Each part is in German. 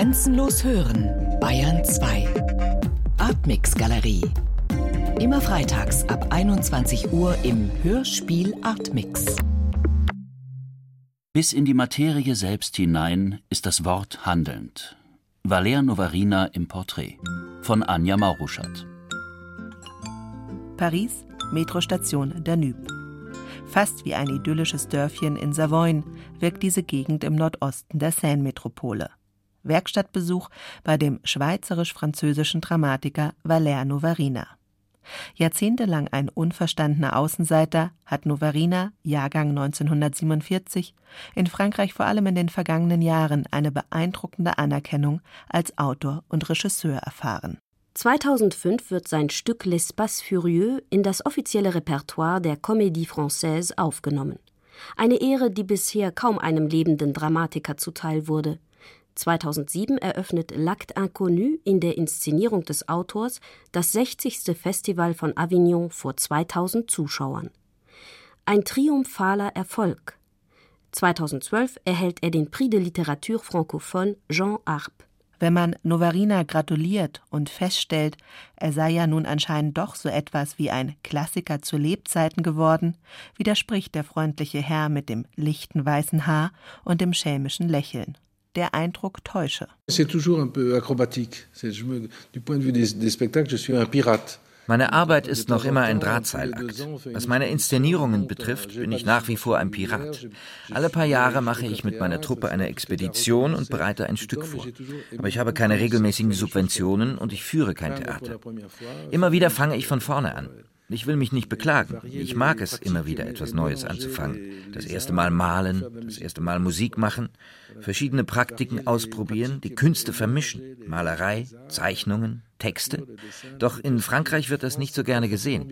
Grenzenlos hören, Bayern 2. Artmix Galerie. Immer freitags ab 21 Uhr im Hörspiel Artmix. Bis in die Materie selbst hinein ist das Wort handelnd. Valer Novarina im Porträt von Anja Mauruschat. Paris, Metrostation Danube. Fast wie ein idyllisches Dörfchen in Savoyen wirkt diese Gegend im Nordosten der Seine-Metropole. Werkstattbesuch bei dem schweizerisch-französischen Dramatiker Valère Novarina. Jahrzehntelang ein unverstandener Außenseiter hat Novarina, Jahrgang 1947, in Frankreich vor allem in den vergangenen Jahren eine beeindruckende Anerkennung als Autor und Regisseur erfahren. 2005 wird sein Stück L'Espace Furieux in das offizielle Repertoire der Comédie Française aufgenommen. Eine Ehre, die bisher kaum einem lebenden Dramatiker zuteil wurde. 2007 eröffnet L'Acte Inconnu in der Inszenierung des Autors das 60. Festival von Avignon vor 2000 Zuschauern. Ein triumphaler Erfolg. 2012 erhält er den Prix de Littérature francophone Jean Arp. Wenn man Novarina gratuliert und feststellt, er sei ja nun anscheinend doch so etwas wie ein Klassiker zu Lebzeiten geworden, widerspricht der freundliche Herr mit dem lichten weißen Haar und dem schelmischen Lächeln. Der Eindruck täusche. Meine Arbeit ist noch immer ein Drahtseilakt. Was meine Inszenierungen betrifft, bin ich nach wie vor ein Pirat. Alle paar Jahre mache ich mit meiner Truppe eine Expedition und bereite ein Stück vor. Aber ich habe keine regelmäßigen Subventionen und ich führe kein Theater. Immer wieder fange ich von vorne an. Ich will mich nicht beklagen. Ich mag es, immer wieder etwas Neues anzufangen. Das erste Mal malen, das erste Mal Musik machen, verschiedene Praktiken ausprobieren, die Künste vermischen. Malerei, Zeichnungen, Texte. Doch in Frankreich wird das nicht so gerne gesehen.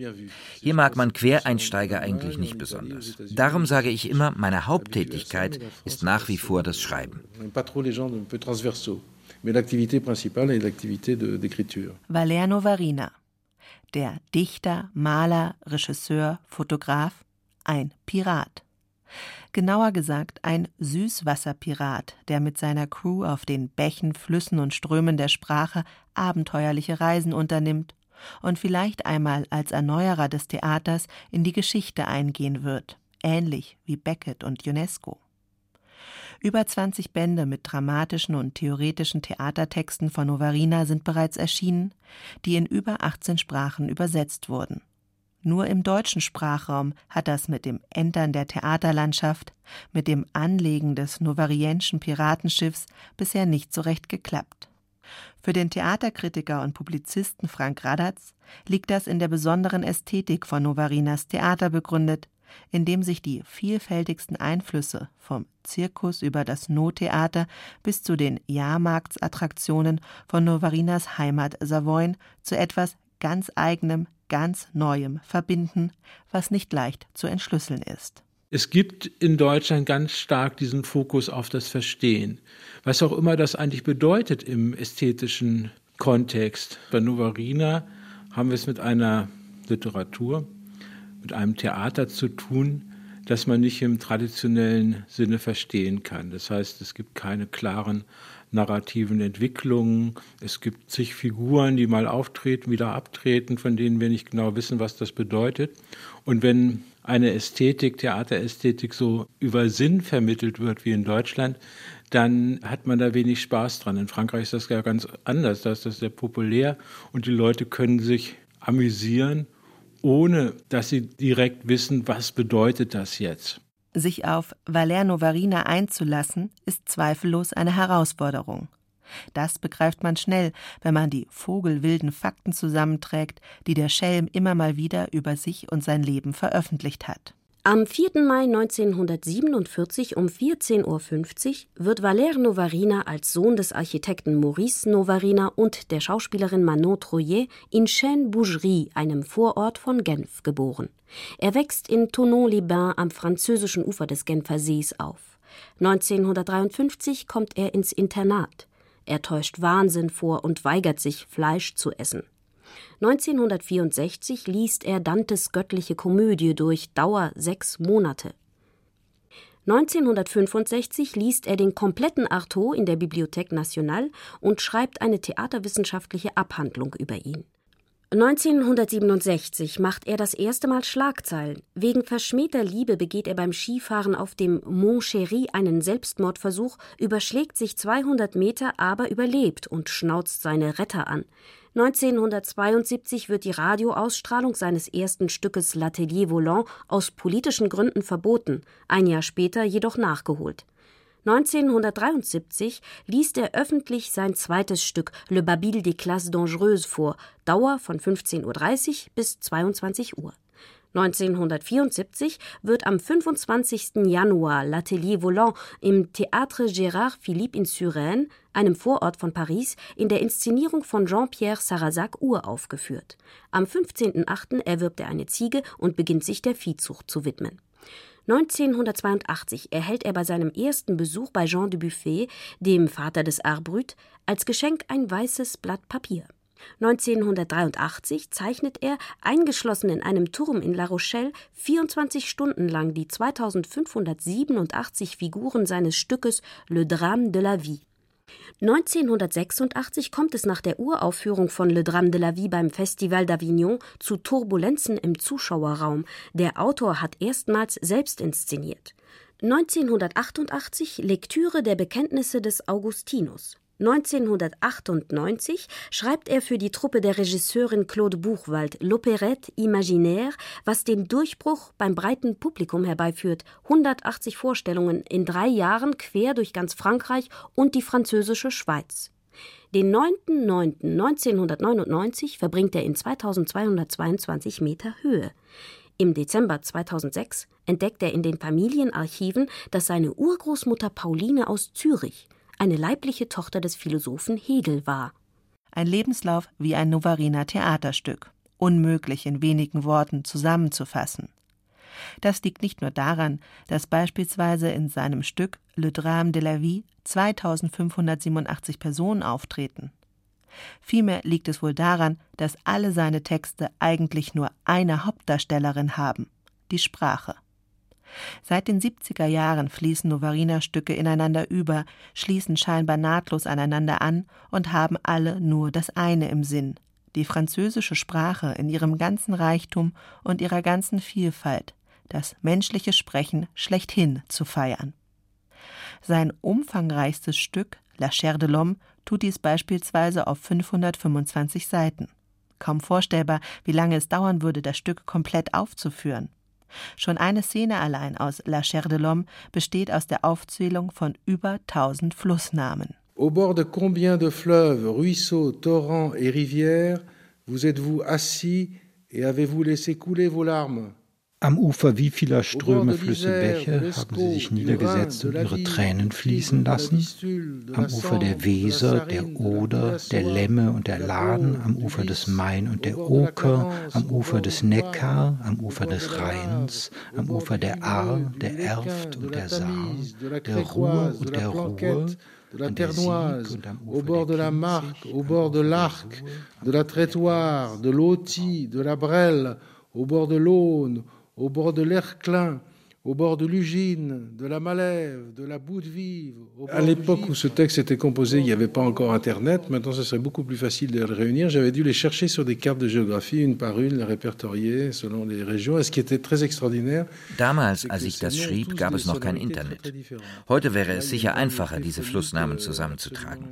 Hier mag man Quereinsteiger eigentlich nicht besonders. Darum sage ich immer, meine Haupttätigkeit ist nach wie vor das Schreiben. Valère Novarina der Dichter, Maler, Regisseur, Fotograf, ein Pirat. Genauer gesagt ein Süßwasserpirat, der mit seiner Crew auf den Bächen, Flüssen und Strömen der Sprache abenteuerliche Reisen unternimmt und vielleicht einmal als Erneuerer des Theaters in die Geschichte eingehen wird, ähnlich wie Beckett und UNESCO. Über 20 Bände mit dramatischen und theoretischen Theatertexten von Novarina sind bereits erschienen, die in über 18 Sprachen übersetzt wurden. Nur im deutschen Sprachraum hat das mit dem Entern der Theaterlandschaft, mit dem Anlegen des novarienschen Piratenschiffs bisher nicht so recht geklappt. Für den Theaterkritiker und Publizisten Frank Radatz liegt das in der besonderen Ästhetik von Novarinas Theater begründet, in dem sich die vielfältigsten Einflüsse vom Zirkus über das Nottheater bis zu den Jahrmarktsattraktionen von Novarinas Heimat Savoyen zu etwas ganz eigenem, ganz Neuem verbinden, was nicht leicht zu entschlüsseln ist. Es gibt in Deutschland ganz stark diesen Fokus auf das Verstehen, was auch immer das eigentlich bedeutet im ästhetischen Kontext. Bei Novarina haben wir es mit einer Literatur, mit einem Theater zu tun, das man nicht im traditionellen Sinne verstehen kann. Das heißt, es gibt keine klaren narrativen Entwicklungen. Es gibt zig Figuren, die mal auftreten, wieder abtreten, von denen wir nicht genau wissen, was das bedeutet. Und wenn eine Ästhetik, Theaterästhetik so über Sinn vermittelt wird wie in Deutschland, dann hat man da wenig Spaß dran. In Frankreich ist das ja ganz anders, da ist das sehr populär und die Leute können sich amüsieren ohne dass sie direkt wissen, was bedeutet das jetzt. Sich auf Valerno Varina einzulassen, ist zweifellos eine Herausforderung. Das begreift man schnell, wenn man die vogelwilden Fakten zusammenträgt, die der Schelm immer mal wieder über sich und sein Leben veröffentlicht hat. Am 4. Mai 1947 um 14.50 Uhr wird Valère Novarina als Sohn des Architekten Maurice Novarina und der Schauspielerin Manon Troyer in Chêne-Bougerie, einem Vorort von Genf, geboren. Er wächst in Tonon-les-Bains am französischen Ufer des Genfer Sees auf. 1953 kommt er ins Internat. Er täuscht Wahnsinn vor und weigert sich, Fleisch zu essen. 1964 liest er Dantes Göttliche Komödie durch Dauer sechs Monate. 1965 liest er den kompletten Artaud in der Bibliothèque Nationale und schreibt eine theaterwissenschaftliche Abhandlung über ihn. 1967 macht er das erste Mal Schlagzeilen. Wegen verschmähter Liebe begeht er beim Skifahren auf dem Mont Chéry einen Selbstmordversuch, überschlägt sich 200 Meter, aber überlebt und schnauzt seine Retter an. 1972 wird die Radioausstrahlung seines ersten Stückes L'Atelier Volant aus politischen Gründen verboten, ein Jahr später jedoch nachgeholt. 1973 liest er öffentlich sein zweites Stück Le Babil des Classes Dangereuses vor, Dauer von 15.30 Uhr bis 22 Uhr. 1974 wird am 25. Januar L'Atelier Volant im Théâtre Gérard Philippe in Suresnes, einem Vorort von Paris, in der Inszenierung von Jean-Pierre Sarrazac uraufgeführt. Am 15.08. erwirbt er eine Ziege und beginnt sich der Viehzucht zu widmen. 1982 erhält er bei seinem ersten Besuch bei Jean de Buffet, dem Vater des Arbrüt, als Geschenk ein weißes Blatt Papier. 1983 zeichnet er, eingeschlossen in einem Turm in La Rochelle, 24 Stunden lang die 2587 Figuren seines Stückes Le Drame de la Vie. 1986 kommt es nach der Uraufführung von Le Drame de la Vie beim Festival d'Avignon zu Turbulenzen im Zuschauerraum. Der Autor hat erstmals selbst inszeniert. 1988 Lektüre der Bekenntnisse des Augustinus. 1998 schreibt er für die Truppe der Regisseurin Claude Buchwald L'Opérette Imaginaire, was den Durchbruch beim breiten Publikum herbeiführt. 180 Vorstellungen in drei Jahren quer durch ganz Frankreich und die französische Schweiz. Den 9.9.1999 verbringt er in 2222 Meter Höhe. Im Dezember 2006 entdeckt er in den Familienarchiven, dass seine Urgroßmutter Pauline aus Zürich eine leibliche Tochter des Philosophen Hegel war. Ein Lebenslauf wie ein Novariner Theaterstück, unmöglich in wenigen Worten zusammenzufassen. Das liegt nicht nur daran, dass beispielsweise in seinem Stück Le Drame de la Vie 2587 Personen auftreten. Vielmehr liegt es wohl daran, dass alle seine Texte eigentlich nur eine Hauptdarstellerin haben, die Sprache. Seit den 70er Jahren fließen Novarina-Stücke ineinander über, schließen scheinbar nahtlos aneinander an und haben alle nur das eine im Sinn, die französische Sprache in ihrem ganzen Reichtum und ihrer ganzen Vielfalt, das menschliche Sprechen schlechthin zu feiern. Sein umfangreichstes Stück, La Chair de l'Homme, tut dies beispielsweise auf 525 Seiten. Kaum vorstellbar, wie lange es dauern würde, das Stück komplett aufzuführen. Schon eine Szene allein aus La Chair de l'Homme besteht aus der Aufzählung von über tausend Flussnamen. Au bord de combien de fleuves, ruisseaux, torrents et rivières vous êtes-vous assis et avez-vous laissé couler vos larmes am Ufer wie vieler Ströme, Flüsse, Bäche haben sie sich niedergesetzt und ihre Tränen fließen lassen? Am Ufer der Weser, der Oder, der Lemme und der Laden, am Ufer des Main und der Oker, am Ufer des Neckar, am Ufer des Rheins, am Ufer der Aar, der Erft und der Saar, der Ruhr und der Ruhr, de la Terre Noise, au bord de la Marque, au bord de l'Arc, de la Trétoire, de l'Auty, de la Brelle, au bord de l'Aune, au bord de l'Erclin, au bord de l'Ugine, de la Malève, de la Boute Vive. À l'époque où ce texte était composé, il n'y avait pas encore Internet. Maintenant, ce serait beaucoup plus facile de le réunir. J'avais dû les chercher sur des cartes de géographie, une par une, les répertorier selon les régions. Et ce qui était très extraordinaire. Damals, als ich das schrieb, gab es noch kein Internet. Heute wäre es sicher einfacher, diese Flussnamen zusammenzutragen.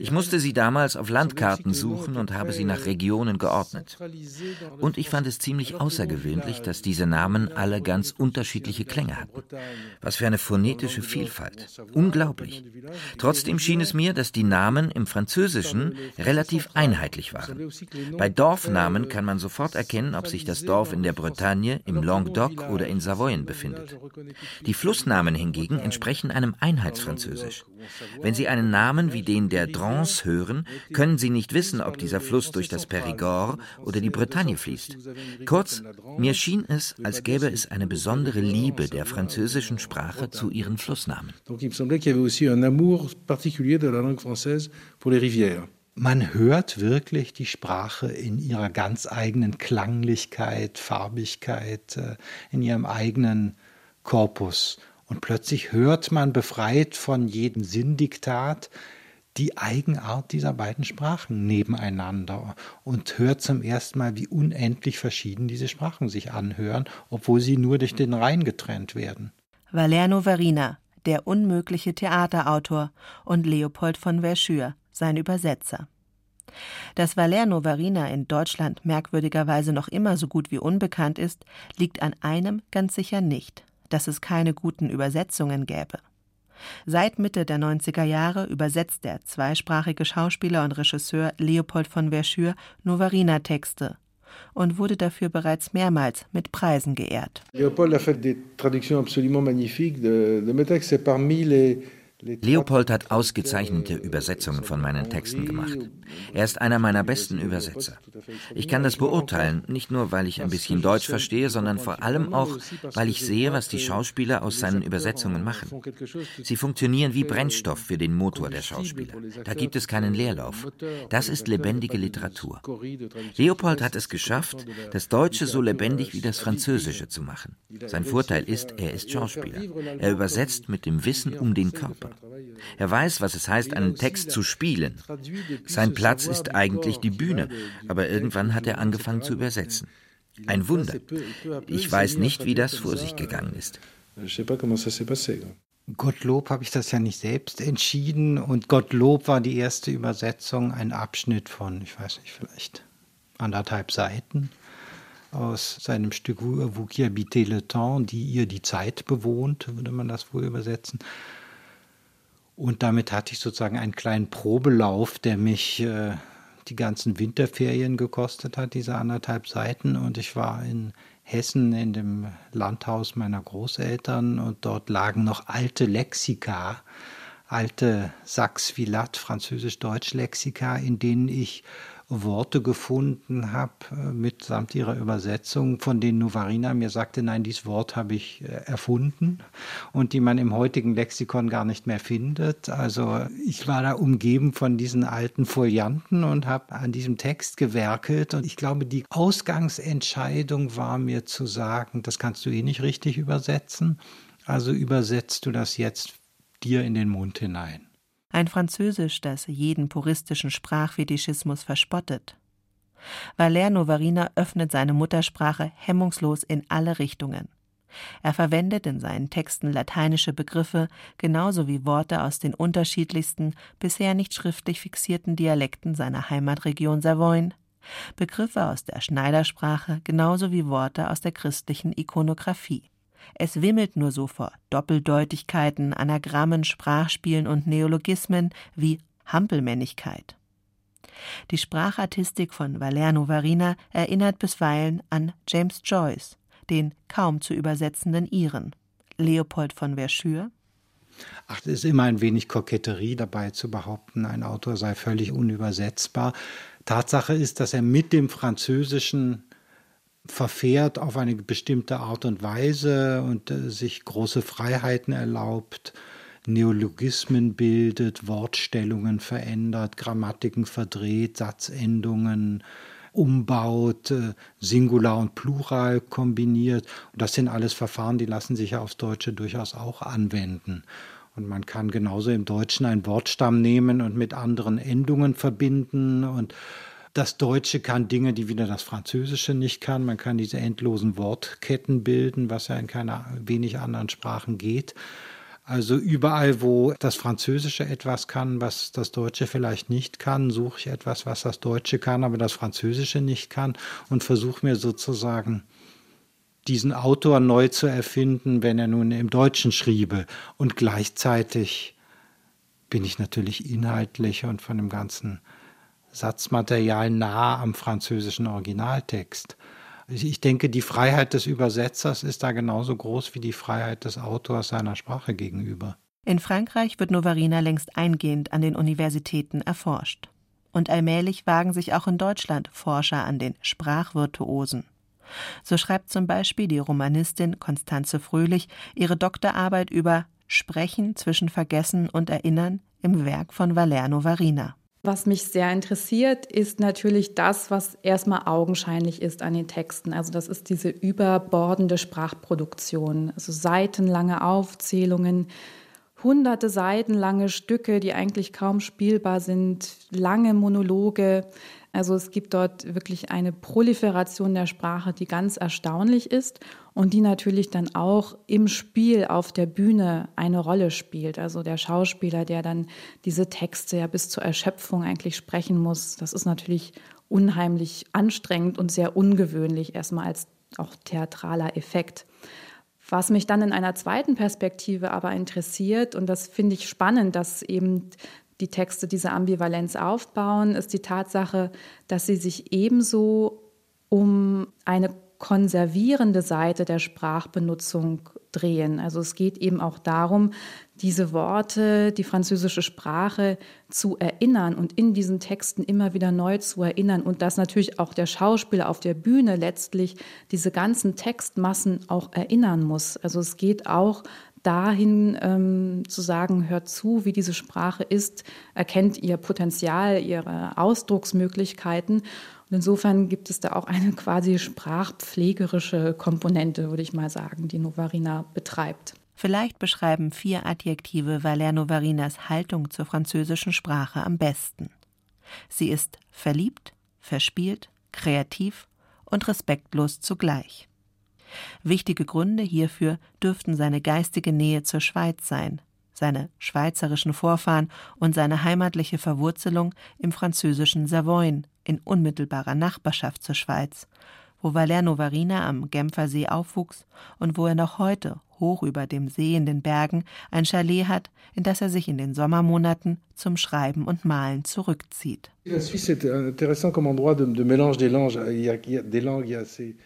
Ich musste sie damals auf Landkarten suchen und habe sie nach Regionen geordnet. Und ich fand es ziemlich außergewöhnlich, dass diese Namen alle ganz unterschiedliche Klänge hatten. Was für eine phonetische Vielfalt. Unglaublich. Trotzdem schien es mir, dass die Namen im Französischen relativ einheitlich waren. Bei Dorfnamen kann man sofort erkennen, ob sich das Dorf in der Bretagne, im Languedoc oder in Savoyen befindet. Die Flussnamen hingegen entsprechen einem Einheitsfranzösisch. Wenn Sie einen Namen wie den der Drance hören, können Sie nicht wissen, ob dieser Fluss durch das Périgord oder die Bretagne fließt. Kurz, mir schien es, als gäbe es eine besondere Liebe der französischen Sprache zu ihren Flussnamen. Man hört wirklich die Sprache in ihrer ganz eigenen Klanglichkeit, Farbigkeit, äh, in ihrem eigenen Korpus. Und plötzlich hört man, befreit von jedem Sinndiktat, die Eigenart dieser beiden Sprachen nebeneinander und hört zum ersten Mal, wie unendlich verschieden diese Sprachen sich anhören, obwohl sie nur durch den Rhein getrennt werden. Valerno Varina, der unmögliche Theaterautor, und Leopold von Verschür, sein Übersetzer. Dass Valerno Varina in Deutschland merkwürdigerweise noch immer so gut wie unbekannt ist, liegt an einem ganz sicher nicht, dass es keine guten Übersetzungen gäbe. Seit Mitte der 90er Jahre übersetzt der zweisprachige Schauspieler und Regisseur Leopold von Verschür Novarina-Texte und wurde dafür bereits mehrmals mit Preisen geehrt. Leopold a fait des traductions absolument magnifiques de, de mes textes. C'est parmi les Leopold hat ausgezeichnete Übersetzungen von meinen Texten gemacht. Er ist einer meiner besten Übersetzer. Ich kann das beurteilen, nicht nur, weil ich ein bisschen Deutsch verstehe, sondern vor allem auch, weil ich sehe, was die Schauspieler aus seinen Übersetzungen machen. Sie funktionieren wie Brennstoff für den Motor der Schauspieler. Da gibt es keinen Leerlauf. Das ist lebendige Literatur. Leopold hat es geschafft, das Deutsche so lebendig wie das Französische zu machen. Sein Vorteil ist, er ist Schauspieler. Er übersetzt mit dem Wissen um den Körper. Er weiß, was es heißt, einen Text zu spielen. Sein Platz ist eigentlich die Bühne, aber irgendwann hat er angefangen zu übersetzen. Ein Wunder. Ich weiß nicht, wie das vor sich gegangen ist. Gottlob habe ich das ja nicht selbst entschieden und Gottlob war die erste Übersetzung, ein Abschnitt von, ich weiß nicht, vielleicht anderthalb Seiten aus seinem Stück Vous qui habitez le temps, die ihr die Zeit bewohnt, würde man das wohl übersetzen. Und damit hatte ich sozusagen einen kleinen Probelauf, der mich äh, die ganzen Winterferien gekostet hat, diese anderthalb Seiten. Und ich war in Hessen in dem Landhaus meiner Großeltern und dort lagen noch alte Lexika, alte Sachs-Vilat, Französisch-Deutsch-Lexika, in denen ich Worte gefunden habe, äh, mitsamt ihrer Übersetzung, von denen Novarina mir sagte, nein, dieses Wort habe ich äh, erfunden und die man im heutigen Lexikon gar nicht mehr findet. Also ich war da umgeben von diesen alten Folianten und habe an diesem Text gewerkelt und ich glaube, die Ausgangsentscheidung war mir zu sagen, das kannst du eh nicht richtig übersetzen, also übersetzt du das jetzt dir in den Mund hinein ein Französisch, das jeden puristischen Sprachfetischismus verspottet. Valère Novarina öffnet seine Muttersprache hemmungslos in alle Richtungen. Er verwendet in seinen Texten lateinische Begriffe genauso wie Worte aus den unterschiedlichsten, bisher nicht schriftlich fixierten Dialekten seiner Heimatregion Savoyen, Begriffe aus der Schneidersprache genauso wie Worte aus der christlichen Ikonographie. Es wimmelt nur so vor Doppeldeutigkeiten, Anagrammen, Sprachspielen und Neologismen wie Hampelmännlichkeit. Die Sprachartistik von Valerno Varina erinnert bisweilen an James Joyce, den kaum zu übersetzenden Iren. Leopold von Verschür Ach, es ist immer ein wenig Koketterie dabei zu behaupten, ein Autor sei völlig unübersetzbar. Tatsache ist, dass er mit dem Französischen verfährt auf eine bestimmte Art und Weise und äh, sich große Freiheiten erlaubt, Neologismen bildet, Wortstellungen verändert, Grammatiken verdreht, Satzendungen umbaut, äh, Singular und Plural kombiniert. Und das sind alles Verfahren, die lassen sich ja aufs Deutsche durchaus auch anwenden. Und man kann genauso im Deutschen einen Wortstamm nehmen und mit anderen Endungen verbinden und das Deutsche kann Dinge, die wieder das Französische nicht kann. Man kann diese endlosen Wortketten bilden, was ja in keiner wenig anderen Sprachen geht. Also überall, wo das Französische etwas kann, was das Deutsche vielleicht nicht kann, suche ich etwas, was das Deutsche kann, aber das Französische nicht kann und versuche mir sozusagen diesen Autor neu zu erfinden, wenn er nun im Deutschen schriebe. Und gleichzeitig bin ich natürlich inhaltlich und von dem ganzen Satzmaterial nah am französischen Originaltext. Ich denke, die Freiheit des Übersetzers ist da genauso groß wie die Freiheit des Autors seiner Sprache gegenüber. In Frankreich wird Novarina längst eingehend an den Universitäten erforscht. Und allmählich wagen sich auch in Deutschland Forscher an den Sprachvirtuosen. So schreibt zum Beispiel die Romanistin Constanze Fröhlich ihre Doktorarbeit über Sprechen zwischen Vergessen und Erinnern im Werk von Valerno Varina. Was mich sehr interessiert, ist natürlich das, was erstmal augenscheinlich ist an den Texten. Also das ist diese überbordende Sprachproduktion, also seitenlange Aufzählungen, hunderte Seiten lange Stücke, die eigentlich kaum spielbar sind, lange Monologe. Also es gibt dort wirklich eine Proliferation der Sprache, die ganz erstaunlich ist und die natürlich dann auch im Spiel auf der Bühne eine Rolle spielt. Also der Schauspieler, der dann diese Texte ja bis zur Erschöpfung eigentlich sprechen muss, das ist natürlich unheimlich anstrengend und sehr ungewöhnlich erstmal als auch theatraler Effekt. Was mich dann in einer zweiten Perspektive aber interessiert, und das finde ich spannend, dass eben die Texte diese Ambivalenz aufbauen, ist die Tatsache, dass sie sich ebenso um eine konservierende Seite der Sprachbenutzung drehen. Also es geht eben auch darum, diese Worte, die französische Sprache zu erinnern und in diesen Texten immer wieder neu zu erinnern und dass natürlich auch der Schauspieler auf der Bühne letztlich diese ganzen Textmassen auch erinnern muss. Also es geht auch dahin ähm, zu sagen, hört zu, wie diese Sprache ist, erkennt ihr Potenzial, ihre Ausdrucksmöglichkeiten und insofern gibt es da auch eine quasi sprachpflegerische Komponente, würde ich mal sagen, die Novarina betreibt. Vielleicht beschreiben vier Adjektive Valère Novarinas Haltung zur französischen Sprache am besten. Sie ist verliebt, verspielt, kreativ und respektlos zugleich. Wichtige Gründe hierfür dürften seine geistige Nähe zur Schweiz sein, seine schweizerischen Vorfahren und seine heimatliche Verwurzelung im französischen Savoyen, in unmittelbarer Nachbarschaft zur Schweiz, wo Valerno Varina am Genfersee aufwuchs und wo er noch heute hoch über dem See in den Bergen ein Chalet hat, in das er sich in den Sommermonaten zum Schreiben und Malen zurückzieht. Die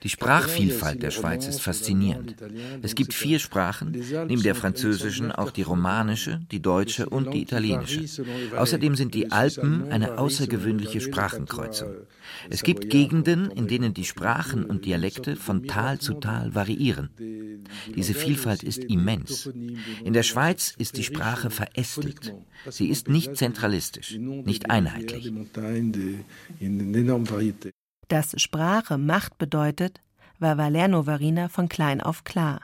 Sprachvielfalt der Schweiz ist faszinierend. Es gibt vier Sprachen, neben der französischen auch die romanische, die deutsche und die italienische. Außerdem sind die Alpen eine außergewöhnliche Sprachenkreuzung. Es gibt Gegenden, in denen die Sprachen und Dialekte von Tal zu Tal variieren. Diese Vielfalt ist immens. In der Schweiz ist die Sprache verästelt. Sie ist nicht zentralistisch, nicht einheitlich. Dass Sprache Macht bedeutet, war Valerno Varina von klein auf klar.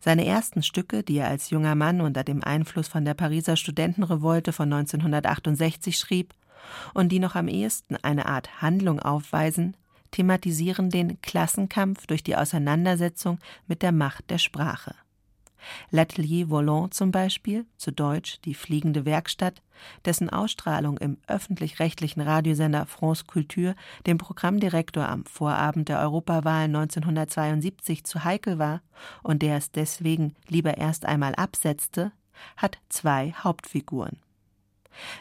Seine ersten Stücke, die er als junger Mann unter dem Einfluss von der Pariser Studentenrevolte von 1968 schrieb und die noch am ehesten eine Art Handlung aufweisen, thematisieren den Klassenkampf durch die Auseinandersetzung mit der Macht der Sprache. L'Atelier Volant zum Beispiel, zu Deutsch die fliegende Werkstatt, dessen Ausstrahlung im öffentlich-rechtlichen Radiosender France Culture dem Programmdirektor am Vorabend der Europawahl 1972 zu heikel war und der es deswegen lieber erst einmal absetzte, hat zwei Hauptfiguren.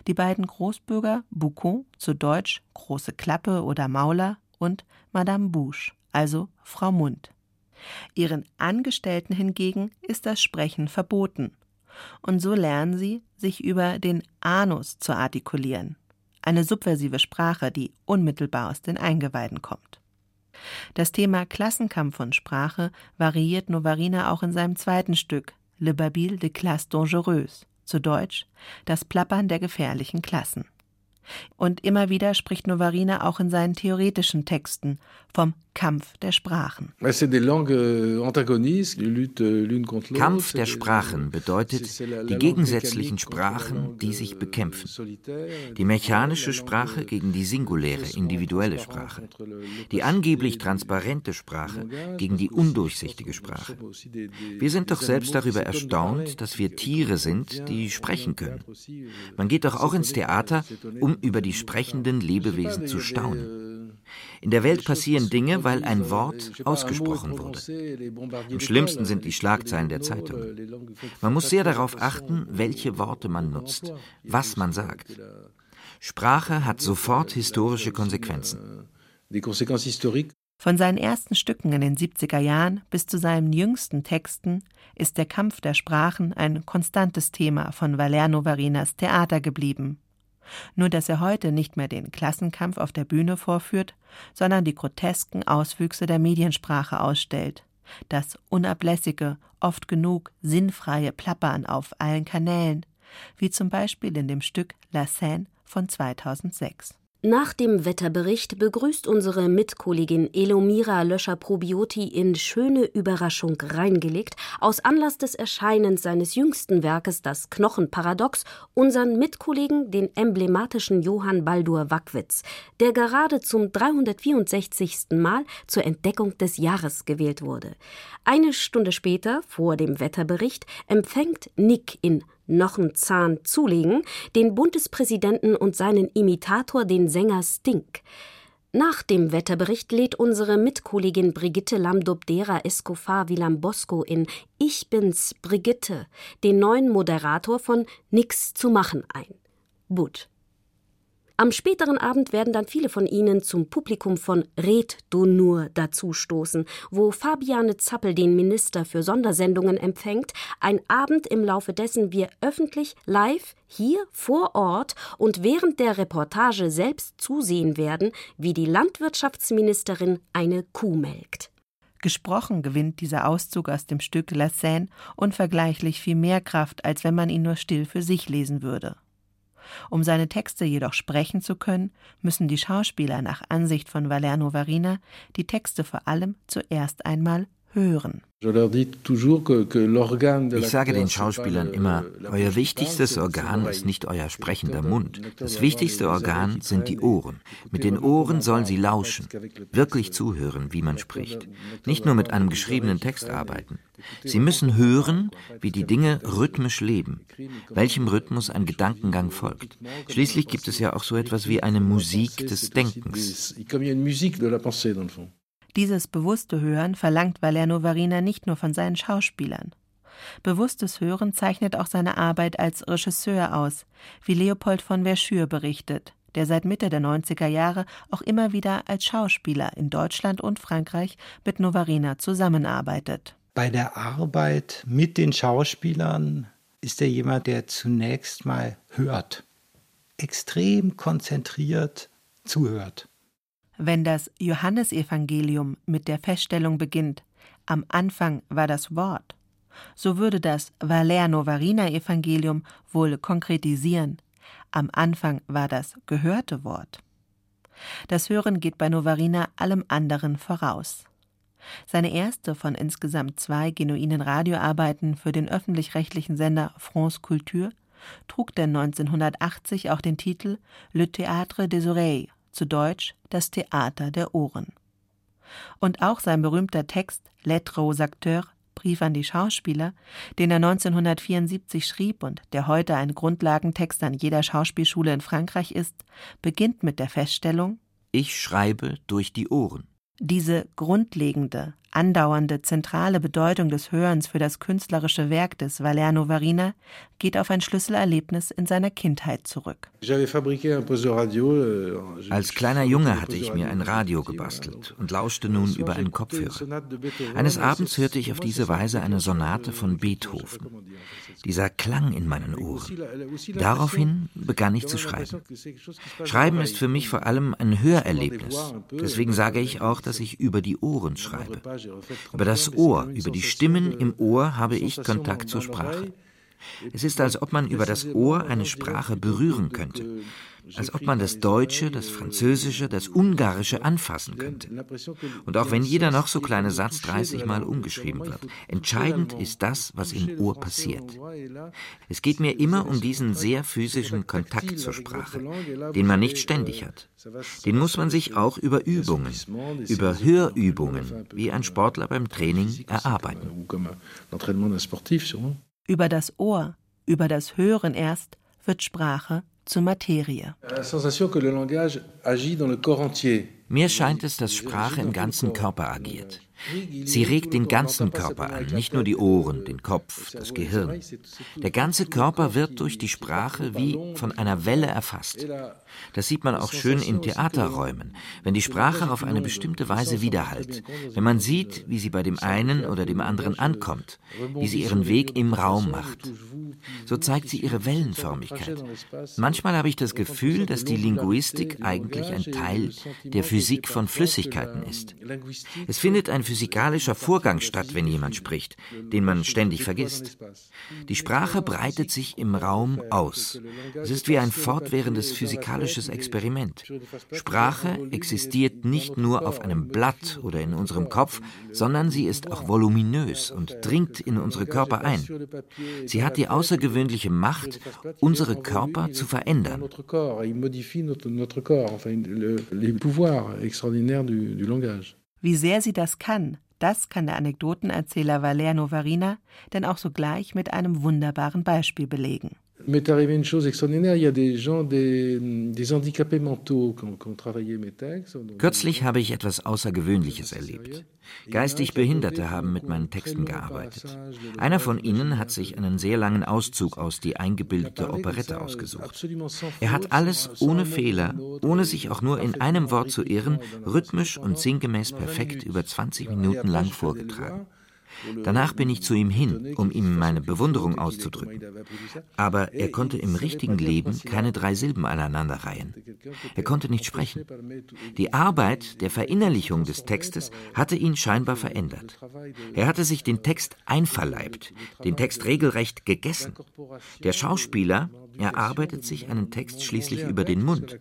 Die beiden Großbürger Boucon, zu Deutsch große Klappe oder Mauler, und Madame Bouche, also Frau Mund. Ihren Angestellten hingegen ist das Sprechen verboten. Und so lernen sie, sich über den Anus zu artikulieren, eine subversive Sprache, die unmittelbar aus den Eingeweiden kommt. Das Thema Klassenkampf von Sprache variiert Novarina auch in seinem zweiten Stück, Le Babil de Classe Dangereuse, zu Deutsch Das Plappern der gefährlichen Klassen. Und immer wieder spricht Novarina auch in seinen theoretischen Texten vom Kampf der Sprachen. Euh, Kampf der Sprachen bedeutet die gegensätzlichen Sprachen, die sich bekämpfen. Die mechanische Sprache gegen die singuläre, individuelle Sprache. Die angeblich transparente Sprache gegen die undurchsichtige Sprache. Wir sind doch selbst darüber erstaunt, dass wir Tiere sind, die sprechen können. Man geht doch auch ins Theater, um über die sprechenden Lebewesen zu staunen. In der Welt passieren Dinge, weil ein Wort ausgesprochen wurde. Am schlimmsten sind die Schlagzeilen der Zeitungen. Man muss sehr darauf achten, welche Worte man nutzt, was man sagt. Sprache hat sofort historische Konsequenzen. Von seinen ersten Stücken in den 70er Jahren bis zu seinen jüngsten Texten ist der Kampf der Sprachen ein konstantes Thema von Valerno Varinas Theater geblieben. Nur dass er heute nicht mehr den Klassenkampf auf der Bühne vorführt, sondern die grotesken Auswüchse der Mediensprache ausstellt, das unablässige, oft genug sinnfreie Plappern auf allen Kanälen, wie zum Beispiel in dem Stück La Seine von 2006. Nach dem Wetterbericht begrüßt unsere Mitkollegin Elomira Löscher-Probioti in schöne Überraschung reingelegt aus Anlass des Erscheinens seines jüngsten Werkes Das Knochenparadox unseren Mitkollegen, den emblematischen Johann Baldur Wackwitz, der gerade zum 364. Mal zur Entdeckung des Jahres gewählt wurde. Eine Stunde später, vor dem Wetterbericht, empfängt Nick in noch einen Zahn zulegen, den Bundespräsidenten und seinen Imitator, den Sänger Stink. Nach dem Wetterbericht lädt unsere Mitkollegin Brigitte Lamdobdera Escoffar Vilambosco in Ich bin's, Brigitte, den neuen Moderator von Nix zu machen ein. But. Am späteren Abend werden dann viele von ihnen zum Publikum von Red du nur dazustoßen, wo Fabiane Zappel den Minister für Sondersendungen empfängt, ein Abend im Laufe dessen wir öffentlich live hier vor Ort und während der Reportage selbst zusehen werden, wie die Landwirtschaftsministerin eine Kuh melkt. Gesprochen gewinnt dieser Auszug aus dem Stück La Seine unvergleichlich viel mehr Kraft, als wenn man ihn nur still für sich lesen würde. Um seine Texte jedoch sprechen zu können, müssen die Schauspieler nach Ansicht von Valerno Varina die Texte vor allem zuerst einmal hören. Ich sage den Schauspielern immer, euer wichtigstes Organ ist nicht euer sprechender Mund. Das wichtigste Organ sind die Ohren. Mit den Ohren sollen sie lauschen, wirklich zuhören, wie man spricht. Nicht nur mit einem geschriebenen Text arbeiten. Sie müssen hören, wie die Dinge rhythmisch leben, welchem Rhythmus ein Gedankengang folgt. Schließlich gibt es ja auch so etwas wie eine Musik des Denkens. Dieses bewusste Hören verlangt Valerno Varina nicht nur von seinen Schauspielern. Bewusstes Hören zeichnet auch seine Arbeit als Regisseur aus, wie Leopold von Verschür berichtet, der seit Mitte der 90er Jahre auch immer wieder als Schauspieler in Deutschland und Frankreich mit Novarina zusammenarbeitet. Bei der Arbeit mit den Schauspielern ist er jemand, der zunächst mal hört, extrem konzentriert zuhört. Wenn das Johannesevangelium mit der Feststellung beginnt, am Anfang war das Wort, so würde das Valerno-Varina-Evangelium wohl konkretisieren, am Anfang war das gehörte Wort. Das Hören geht bei Novarina allem anderen voraus. Seine erste von insgesamt zwei genuinen Radioarbeiten für den öffentlich-rechtlichen Sender France Culture trug denn 1980 auch den Titel Le Théâtre des Oreilles zu Deutsch das Theater der Ohren. Und auch sein berühmter Text Lettre aux acteurs, Brief an die Schauspieler, den er 1974 schrieb und der heute ein Grundlagentext an jeder Schauspielschule in Frankreich ist, beginnt mit der Feststellung Ich schreibe durch die Ohren. Diese grundlegende, andauernde, zentrale Bedeutung des Hörens für das künstlerische Werk des Valerno Varina geht auf ein Schlüsselerlebnis in seiner Kindheit zurück. Euh, Als kleiner Junge hatte ich mir ein Radio gebastelt und lauschte nun über einen Kopfhörer. Eines Abends hörte ich auf diese Weise eine Sonate von Beethoven. Dieser klang in meinen Ohren. Daraufhin begann ich zu schreiben. Schreiben ist für mich vor allem ein Hörerlebnis. Deswegen sage ich auch, dass ich über die Ohren schreibe. Über das Ohr, über die Stimmen im Ohr habe ich Kontakt zur Sprache. Es ist, als ob man über das Ohr eine Sprache berühren könnte, als ob man das Deutsche, das Französische, das Ungarische anfassen könnte. Und auch wenn jeder noch so kleine Satz 30 Mal umgeschrieben wird, entscheidend ist das, was im Ohr passiert. Es geht mir immer um diesen sehr physischen Kontakt zur Sprache, den man nicht ständig hat. Den muss man sich auch über Übungen, über Hörübungen, wie ein Sportler beim Training, erarbeiten. Über das Ohr, über das Hören erst wird Sprache zur Materie. Mir scheint es, dass Sprache im ganzen Körper agiert. Sie regt den ganzen Körper an, nicht nur die Ohren, den Kopf, das Gehirn. Der ganze Körper wird durch die Sprache wie von einer Welle erfasst. Das sieht man auch schön in Theaterräumen, wenn die Sprache auf eine bestimmte Weise widerhallt, wenn man sieht, wie sie bei dem einen oder dem anderen ankommt, wie sie ihren Weg im Raum macht. So zeigt sie ihre Wellenförmigkeit. Manchmal habe ich das Gefühl, dass die Linguistik eigentlich ein Teil der Physik von Flüssigkeiten ist. Es findet ein physikalischer Vorgang statt, wenn jemand spricht, den man ständig vergisst. Die Sprache breitet sich im Raum aus. Es ist wie ein fortwährendes physikalisches Experiment. Sprache existiert nicht nur auf einem Blatt oder in unserem Kopf, sondern sie ist auch voluminös und dringt in unsere Körper ein. Sie hat die außergewöhnliche Macht, unsere Körper zu verändern. Wie sehr sie das kann, das kann der Anekdotenerzähler Valère Novarina denn auch sogleich mit einem wunderbaren Beispiel belegen. M'est arrivé une chose extraordinaire. Il y a des gens, des, des handicapés mentaux qui ont, qui ont travaillé mes textes. Kürzlich habe ich etwas Außergewöhnliches erlebt. Geistig Behinderte haben mit meinen Texten gearbeitet. Einer von ihnen hat sich einen sehr langen Auszug aus Die eingebildete Operette ausgesucht. Er hat alles ohne Fehler, ohne sich auch nur in einem Wort zu irren, rhythmisch und sinngemäß perfekt über 20 Minuten lang vorgetragen. Danach bin ich zu ihm hin, um ihm meine Bewunderung auszudrücken. Aber er konnte im richtigen Leben keine drei Silben aneinanderreihen. Er konnte nicht sprechen. Die Arbeit der Verinnerlichung des Textes hatte ihn scheinbar verändert. Er hatte sich den Text einverleibt, den Text regelrecht gegessen. Der Schauspieler erarbeitet sich einen Text schließlich über den Mund.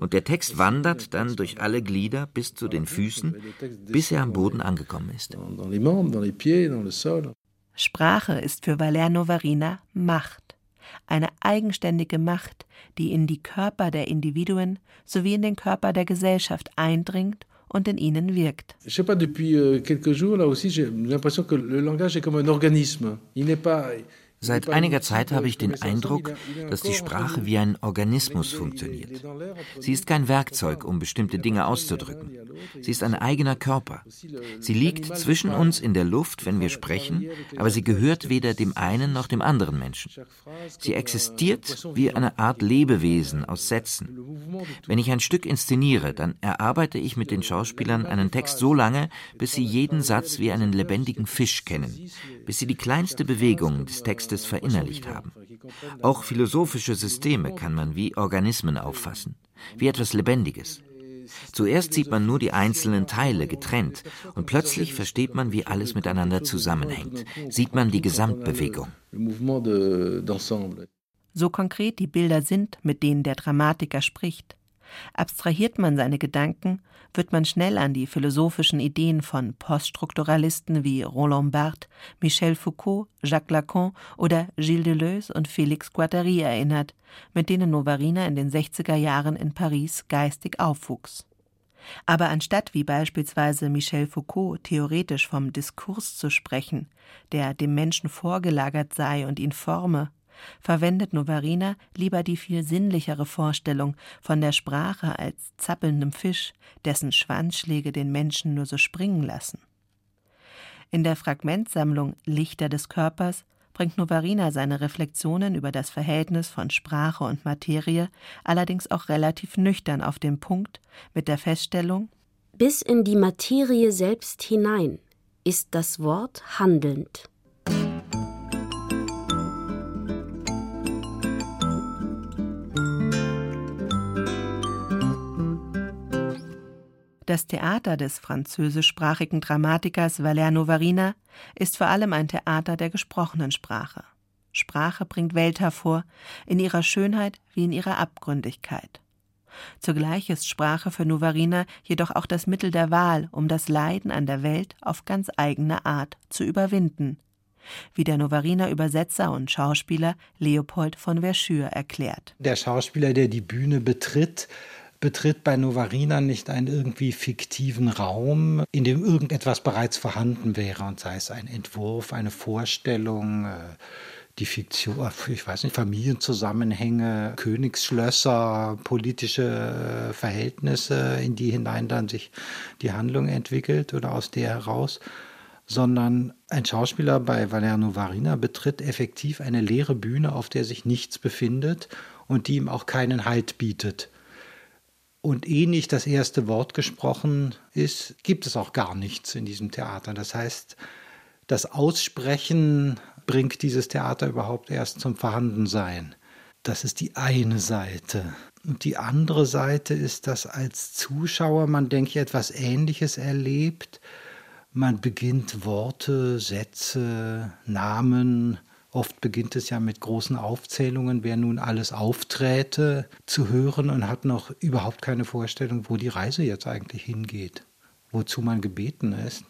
Und der Text wandert dann durch alle Glieder bis zu den Füßen, bis er am Boden angekommen ist. Sprache ist für Valerno Varina Macht, eine eigenständige Macht, die in die Körper der Individuen sowie in den Körper der Gesellschaft eindringt und in ihnen wirkt. Je Seit einiger Zeit habe ich den Eindruck, dass die Sprache wie ein Organismus funktioniert. Sie ist kein Werkzeug, um bestimmte Dinge auszudrücken. Sie ist ein eigener Körper. Sie liegt zwischen uns in der Luft, wenn wir sprechen, aber sie gehört weder dem einen noch dem anderen Menschen. Sie existiert wie eine Art Lebewesen aus Sätzen. Wenn ich ein Stück inszeniere, dann erarbeite ich mit den Schauspielern einen Text so lange, bis sie jeden Satz wie einen lebendigen Fisch kennen, bis sie die kleinste Bewegung des Textes Textes verinnerlicht haben. Auch philosophische Systeme kann man wie Organismen auffassen, wie etwas Lebendiges. Zuerst sieht man nur die einzelnen Teile getrennt und plötzlich versteht man, wie alles miteinander zusammenhängt, sieht man die Gesamtbewegung. So konkret die Bilder sind, mit denen der Dramatiker spricht, Abstrahiert man seine Gedanken, wird man schnell an die philosophischen Ideen von Poststrukturalisten wie Roland Barthes, Michel Foucault, Jacques Lacan oder Gilles Deleuze und Félix Guattari erinnert, mit denen Novarina in den 60er Jahren in Paris geistig aufwuchs. Aber anstatt wie beispielsweise Michel Foucault theoretisch vom Diskurs zu sprechen, der dem Menschen vorgelagert sei und ihn forme, verwendet Novarina lieber die viel sinnlichere Vorstellung von der Sprache als zappelndem Fisch, dessen Schwanzschläge den Menschen nur so springen lassen. In der Fragmentsammlung Lichter des Körpers bringt Novarina seine Reflexionen über das Verhältnis von Sprache und Materie allerdings auch relativ nüchtern auf den Punkt mit der Feststellung Bis in die Materie selbst hinein ist das Wort handelnd. Das Theater des französischsprachigen Dramatikers Valère Novarina ist vor allem ein Theater der gesprochenen Sprache. Sprache bringt Welt hervor, in ihrer Schönheit wie in ihrer Abgründigkeit. Zugleich ist Sprache für Novarina jedoch auch das Mittel der Wahl, um das Leiden an der Welt auf ganz eigene Art zu überwinden, wie der Novariner Übersetzer und Schauspieler Leopold von Verschür erklärt. Der Schauspieler, der die Bühne betritt, betritt bei Novarina nicht einen irgendwie fiktiven Raum, in dem irgendetwas bereits vorhanden wäre, und sei es ein Entwurf, eine Vorstellung, äh, die Fiktion, äh, ich weiß nicht, Familienzusammenhänge, Königsschlösser, politische äh, Verhältnisse, in die hinein dann sich die Handlung entwickelt oder aus der heraus, sondern ein Schauspieler bei Valerno Varina betritt effektiv eine leere Bühne, auf der sich nichts befindet und die ihm auch keinen Halt bietet und eh nicht das erste Wort gesprochen ist, gibt es auch gar nichts in diesem Theater. Das heißt, das Aussprechen bringt dieses Theater überhaupt erst zum Vorhandensein. Das ist die eine Seite. Und die andere Seite ist, dass als Zuschauer man, denke ich, etwas Ähnliches erlebt. Man beginnt Worte, Sätze, Namen, Oft beginnt es ja mit großen Aufzählungen, wer nun alles aufträte, zu hören und hat noch überhaupt keine Vorstellung, wo die Reise jetzt eigentlich hingeht, wozu man gebeten ist.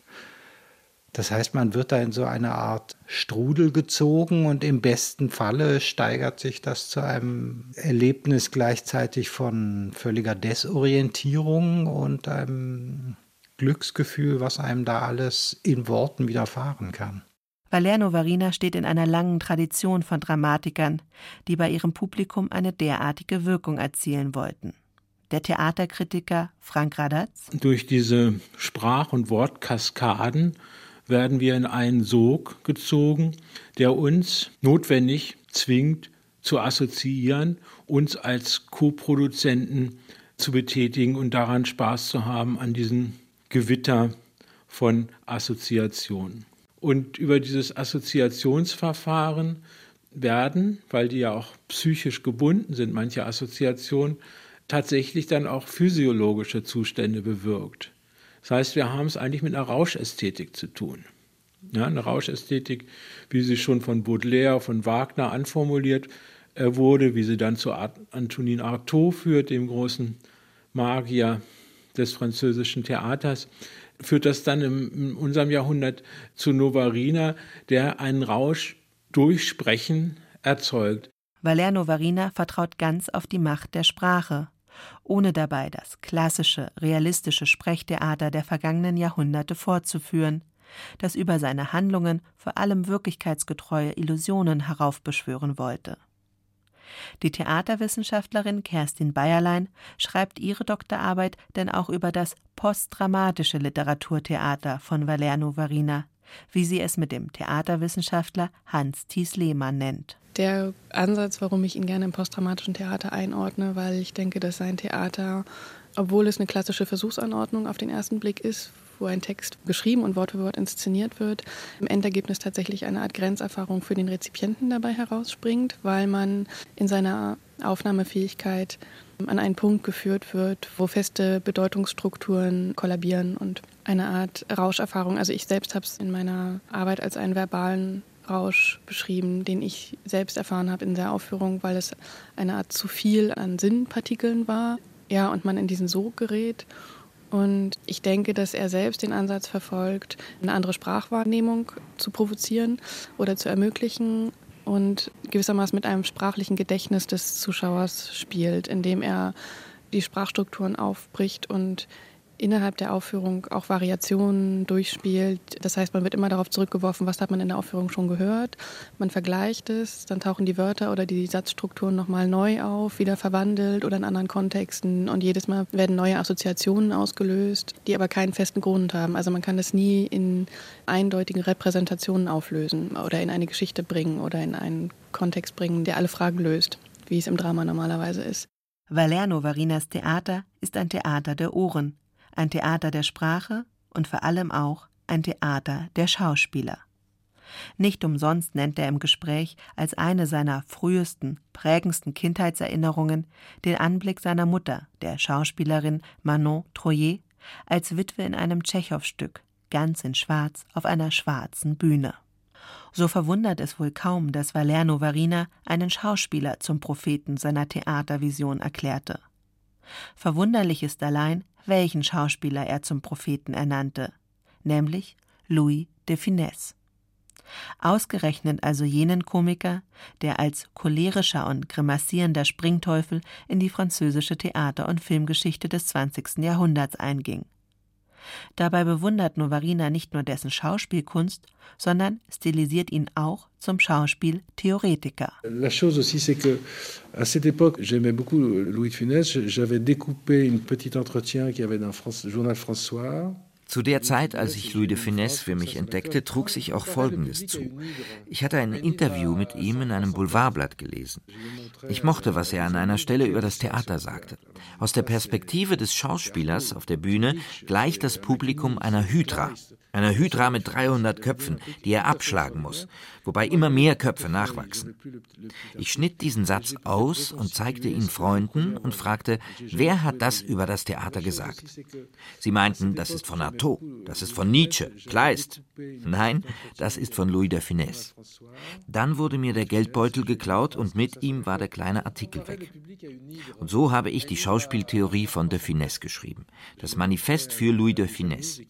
Das heißt, man wird da in so eine Art Strudel gezogen und im besten Falle steigert sich das zu einem Erlebnis gleichzeitig von völliger Desorientierung und einem Glücksgefühl, was einem da alles in Worten widerfahren kann. Valerno Varina steht in einer langen Tradition von Dramatikern, die bei ihrem Publikum eine derartige Wirkung erzielen wollten. Der Theaterkritiker Frank Radatz. Durch diese Sprach- und Wortkaskaden werden wir in einen Sog gezogen, der uns notwendig zwingt, zu assoziieren, uns als Co-Produzenten zu betätigen und daran Spaß zu haben an diesem Gewitter von Assoziationen. Und über dieses Assoziationsverfahren werden, weil die ja auch psychisch gebunden sind, manche Assoziationen, tatsächlich dann auch physiologische Zustände bewirkt. Das heißt, wir haben es eigentlich mit einer Rauschästhetik zu tun. Ja, eine Rauschästhetik, wie sie schon von Baudelaire, von Wagner anformuliert äh, wurde, wie sie dann zu Antonin Artaud führt, dem großen Magier des französischen Theaters, führt das dann im, in unserem Jahrhundert zu Novarina, der einen Rausch durch Sprechen erzeugt. Valer Novarina vertraut ganz auf die Macht der Sprache ohne dabei das klassische, realistische Sprechtheater der vergangenen Jahrhunderte fortzuführen, das über seine Handlungen vor allem wirklichkeitsgetreue Illusionen heraufbeschwören wollte. Die Theaterwissenschaftlerin Kerstin Bayerlein schreibt ihre Doktorarbeit denn auch über das postdramatische Literaturtheater von Valerno Varina, wie sie es mit dem Theaterwissenschaftler Hans Thies Lehmann nennt. Der Ansatz, warum ich ihn gerne im posttraumatischen Theater einordne, weil ich denke, dass sein Theater, obwohl es eine klassische Versuchsanordnung auf den ersten Blick ist, wo ein Text geschrieben und Wort für Wort inszeniert wird, im Endergebnis tatsächlich eine Art Grenzerfahrung für den Rezipienten dabei herausspringt, weil man in seiner Aufnahmefähigkeit an einen Punkt geführt wird, wo feste Bedeutungsstrukturen kollabieren und eine Art Rauscherfahrung. Also ich selbst habe es in meiner Arbeit als einen verbalen Rausch beschrieben, den ich selbst erfahren habe in der Aufführung, weil es eine Art zu viel an Sinnpartikeln war. Ja, und man in diesen Sog gerät. Und ich denke, dass er selbst den Ansatz verfolgt, eine andere Sprachwahrnehmung zu provozieren oder zu ermöglichen und gewissermaßen mit einem sprachlichen Gedächtnis des Zuschauers spielt, indem er die Sprachstrukturen aufbricht und innerhalb der Aufführung auch Variationen durchspielt. Das heißt, man wird immer darauf zurückgeworfen, was hat man in der Aufführung schon gehört. Man vergleicht es, dann tauchen die Wörter oder die Satzstrukturen nochmal neu auf, wieder verwandelt oder in anderen Kontexten. Und jedes Mal werden neue Assoziationen ausgelöst, die aber keinen festen Grund haben. Also man kann das nie in eindeutigen Repräsentationen auflösen oder in eine Geschichte bringen oder in einen Kontext bringen, der alle Fragen löst, wie es im Drama normalerweise ist. Valerno Varinas Theater ist ein Theater der Ohren, ein Theater der Sprache und vor allem auch ein Theater der Schauspieler. Nicht umsonst nennt er im Gespräch als eine seiner frühesten, prägendsten Kindheitserinnerungen den Anblick seiner Mutter, der Schauspielerin Manon Troyer, als Witwe in einem Tschechow-Stück, ganz in Schwarz auf einer schwarzen Bühne. So verwundert es wohl kaum, dass Valerno Varina einen Schauspieler zum Propheten seiner Theatervision erklärte. Verwunderlich ist allein, welchen Schauspieler er zum Propheten ernannte, nämlich Louis de Finesse. Ausgerechnet also jenen Komiker, der als cholerischer und grimassierender Springteufel in die französische Theater- und Filmgeschichte des 20. Jahrhunderts einging. Dabei bewundert Novarina nicht nur dessen Schauspielkunst, sondern stilisiert ihn auch zum Schauspieltheoretiker. La chose aussi c'est que à cette époque, j'aimais beaucoup Louis de Funès, j'avais découpé un petit entretien qu'il y avait dans le journal François zu der Zeit, als ich Louis de Finesse für mich entdeckte, trug sich auch Folgendes zu. Ich hatte ein Interview mit ihm in einem Boulevardblatt gelesen. Ich mochte, was er an einer Stelle über das Theater sagte. Aus der Perspektive des Schauspielers auf der Bühne gleicht das Publikum einer Hydra. Einer Hydra mit 300 Köpfen, die er abschlagen muss, wobei immer mehr Köpfe nachwachsen. Ich schnitt diesen Satz aus und zeigte ihn Freunden und fragte, wer hat das über das Theater gesagt? Sie meinten, das ist von Artaud, das ist von Nietzsche, Kleist. Nein, das ist von Louis de Finesse. Dann wurde mir der Geldbeutel geklaut und mit ihm war der kleine Artikel weg. Und so habe ich die Schauspieltheorie von de Finesse geschrieben, das Manifest für Louis de Finesse,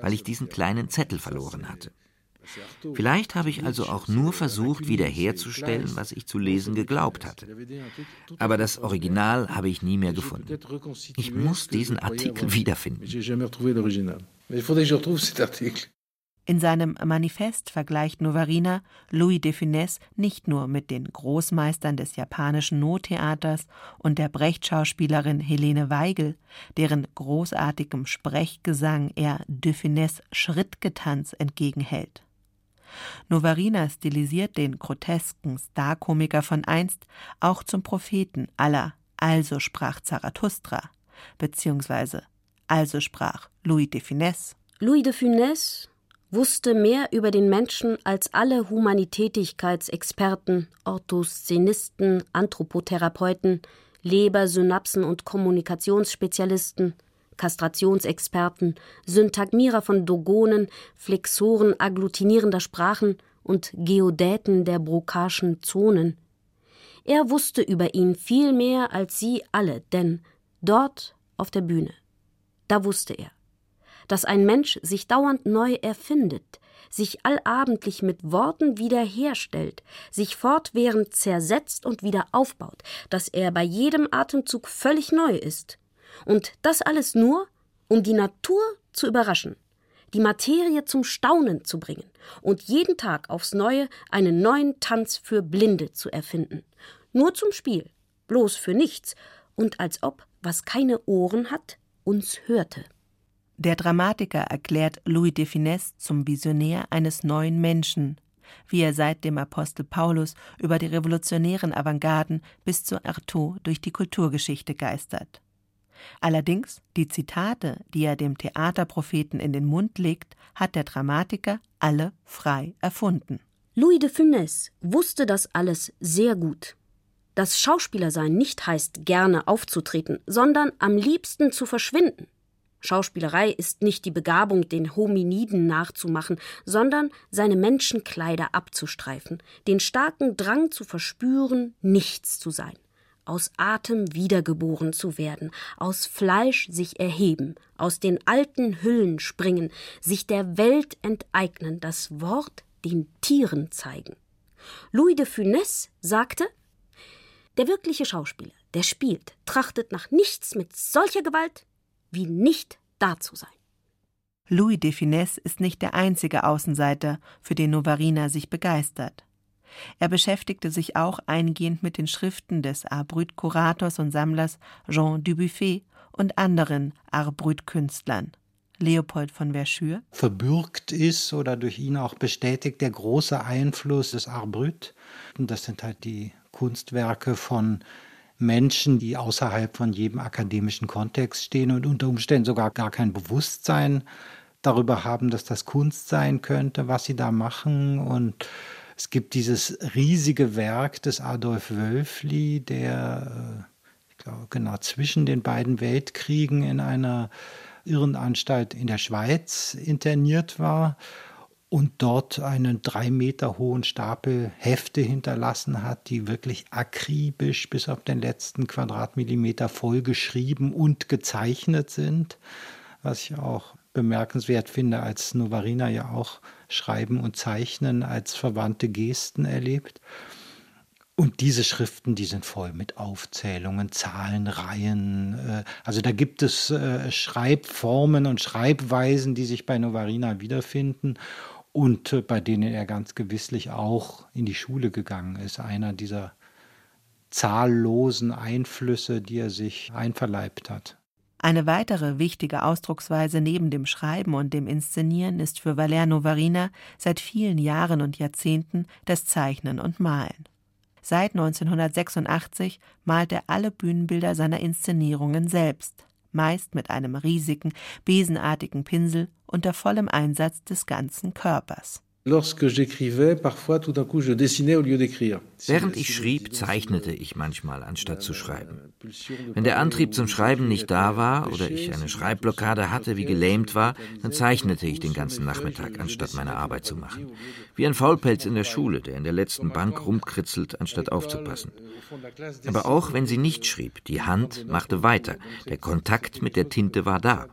weil ich diesen kleinen Zettel verloren hatte. Vielleicht habe ich also auch nur versucht, wiederherzustellen, was ich zu lesen geglaubt hatte. Aber das Original habe ich nie mehr gefunden. Ich muss diesen Artikel wiederfinden. In seinem Manifest vergleicht Novarina Louis de Funès nicht nur mit den Großmeistern des japanischen Nottheaters und der Brecht-Schauspielerin Helene Weigel, deren großartigem Sprechgesang er de Funès Schrittgetanz entgegenhält. Novarina stilisiert den grotesken Starkomiker von einst auch zum Propheten aller Also sprach Zarathustra, beziehungsweise Also sprach Louis de Funès. Louis de Funès wusste mehr über den Menschen als alle Humanitätigkeitsexperten, Orthoszenisten, Anthropotherapeuten, Lebersynapsen und Kommunikationsspezialisten, Kastrationsexperten, Syntagmierer von Dogonen, Flexoren agglutinierender Sprachen und Geodäten der brokaschen Zonen. Er wusste über ihn viel mehr als sie alle, denn dort auf der Bühne, da wusste er, dass ein Mensch sich dauernd neu erfindet, sich allabendlich mit Worten wiederherstellt, sich fortwährend zersetzt und wieder aufbaut, dass er bei jedem Atemzug völlig neu ist, und das alles nur, um die Natur zu überraschen, die Materie zum Staunen zu bringen und jeden Tag aufs Neue einen neuen Tanz für Blinde zu erfinden. Nur zum Spiel, bloß für nichts und als ob, was keine Ohren hat, uns hörte. Der Dramatiker erklärt Louis de Finesse zum Visionär eines neuen Menschen, wie er seit dem Apostel Paulus über die revolutionären Avantgarden bis zu Artaud durch die Kulturgeschichte geistert. Allerdings, die Zitate, die er dem Theaterpropheten in den Mund legt, hat der Dramatiker alle frei erfunden. Louis de Funès wusste das alles sehr gut. Das Schauspielersein nicht heißt, gerne aufzutreten, sondern am liebsten zu verschwinden. Schauspielerei ist nicht die Begabung, den Hominiden nachzumachen, sondern seine Menschenkleider abzustreifen, den starken Drang zu verspüren, nichts zu sein aus Atem wiedergeboren zu werden, aus Fleisch sich erheben, aus den alten Hüllen springen, sich der Welt enteignen, das Wort den Tieren zeigen. Louis de Funès sagte, der wirkliche Schauspieler, der spielt, trachtet nach nichts mit solcher Gewalt, wie nicht da zu sein. Louis de Funès ist nicht der einzige Außenseiter, für den Novarina sich begeistert. Er beschäftigte sich auch eingehend mit den Schriften des Art Brut-Kurators und Sammlers Jean Dubuffet und anderen Art Brut-Künstlern. Leopold von Verschür. Verbürgt ist oder durch ihn auch bestätigt der große Einfluss des Art Brut. Und das sind halt die Kunstwerke von Menschen, die außerhalb von jedem akademischen Kontext stehen und unter Umständen sogar gar kein Bewusstsein darüber haben, dass das Kunst sein könnte, was sie da machen. Und es gibt dieses riesige Werk des Adolf Wölfli, der, äh, ich glaube, genau zwischen den beiden Weltkriegen in einer Irrenanstalt in der Schweiz interniert war und dort einen drei Meter hohen Stapel Hefte hinterlassen hat, die wirklich akribisch bis auf den letzten Quadratmillimeter voll geschrieben und gezeichnet sind, was ich auch bemerkenswert finde, als Novarina ja auch Schreiben und Zeichnen als verwandte Gesten erlebt. Und diese Schriften, die sind voll mit Aufzählungen, Zahlenreihen. Äh, also da gibt es äh, Schreibformen und Schreibweisen, die sich bei Novarina wiederfinden und äh, bei denen er ganz gewisslich auch in die Schule gegangen ist. Einer dieser zahllosen Einflüsse, die er sich einverleibt hat. Eine weitere wichtige Ausdrucksweise neben dem Schreiben und dem Inszenieren ist für Valerno Varina seit vielen Jahren und Jahrzehnten das Zeichnen und Malen. Seit 1986 malt er alle Bühnenbilder seiner Inszenierungen selbst. Meist mit einem riesigen, besenartigen Pinsel unter vollem Einsatz des ganzen Körpers. Während ich schrieb, zeichnete ich manchmal, anstatt zu schreiben. Wenn der Antrieb zum Schreiben nicht da war oder ich eine Schreibblockade hatte, wie gelähmt war, dann zeichnete ich den ganzen Nachmittag, anstatt meine Arbeit zu machen. Wie ein Faulpelz in der Schule, der in der letzten Bank rumkritzelt, anstatt aufzupassen. Aber auch wenn sie nicht schrieb, die Hand machte weiter, der Kontakt mit der Tinte war da.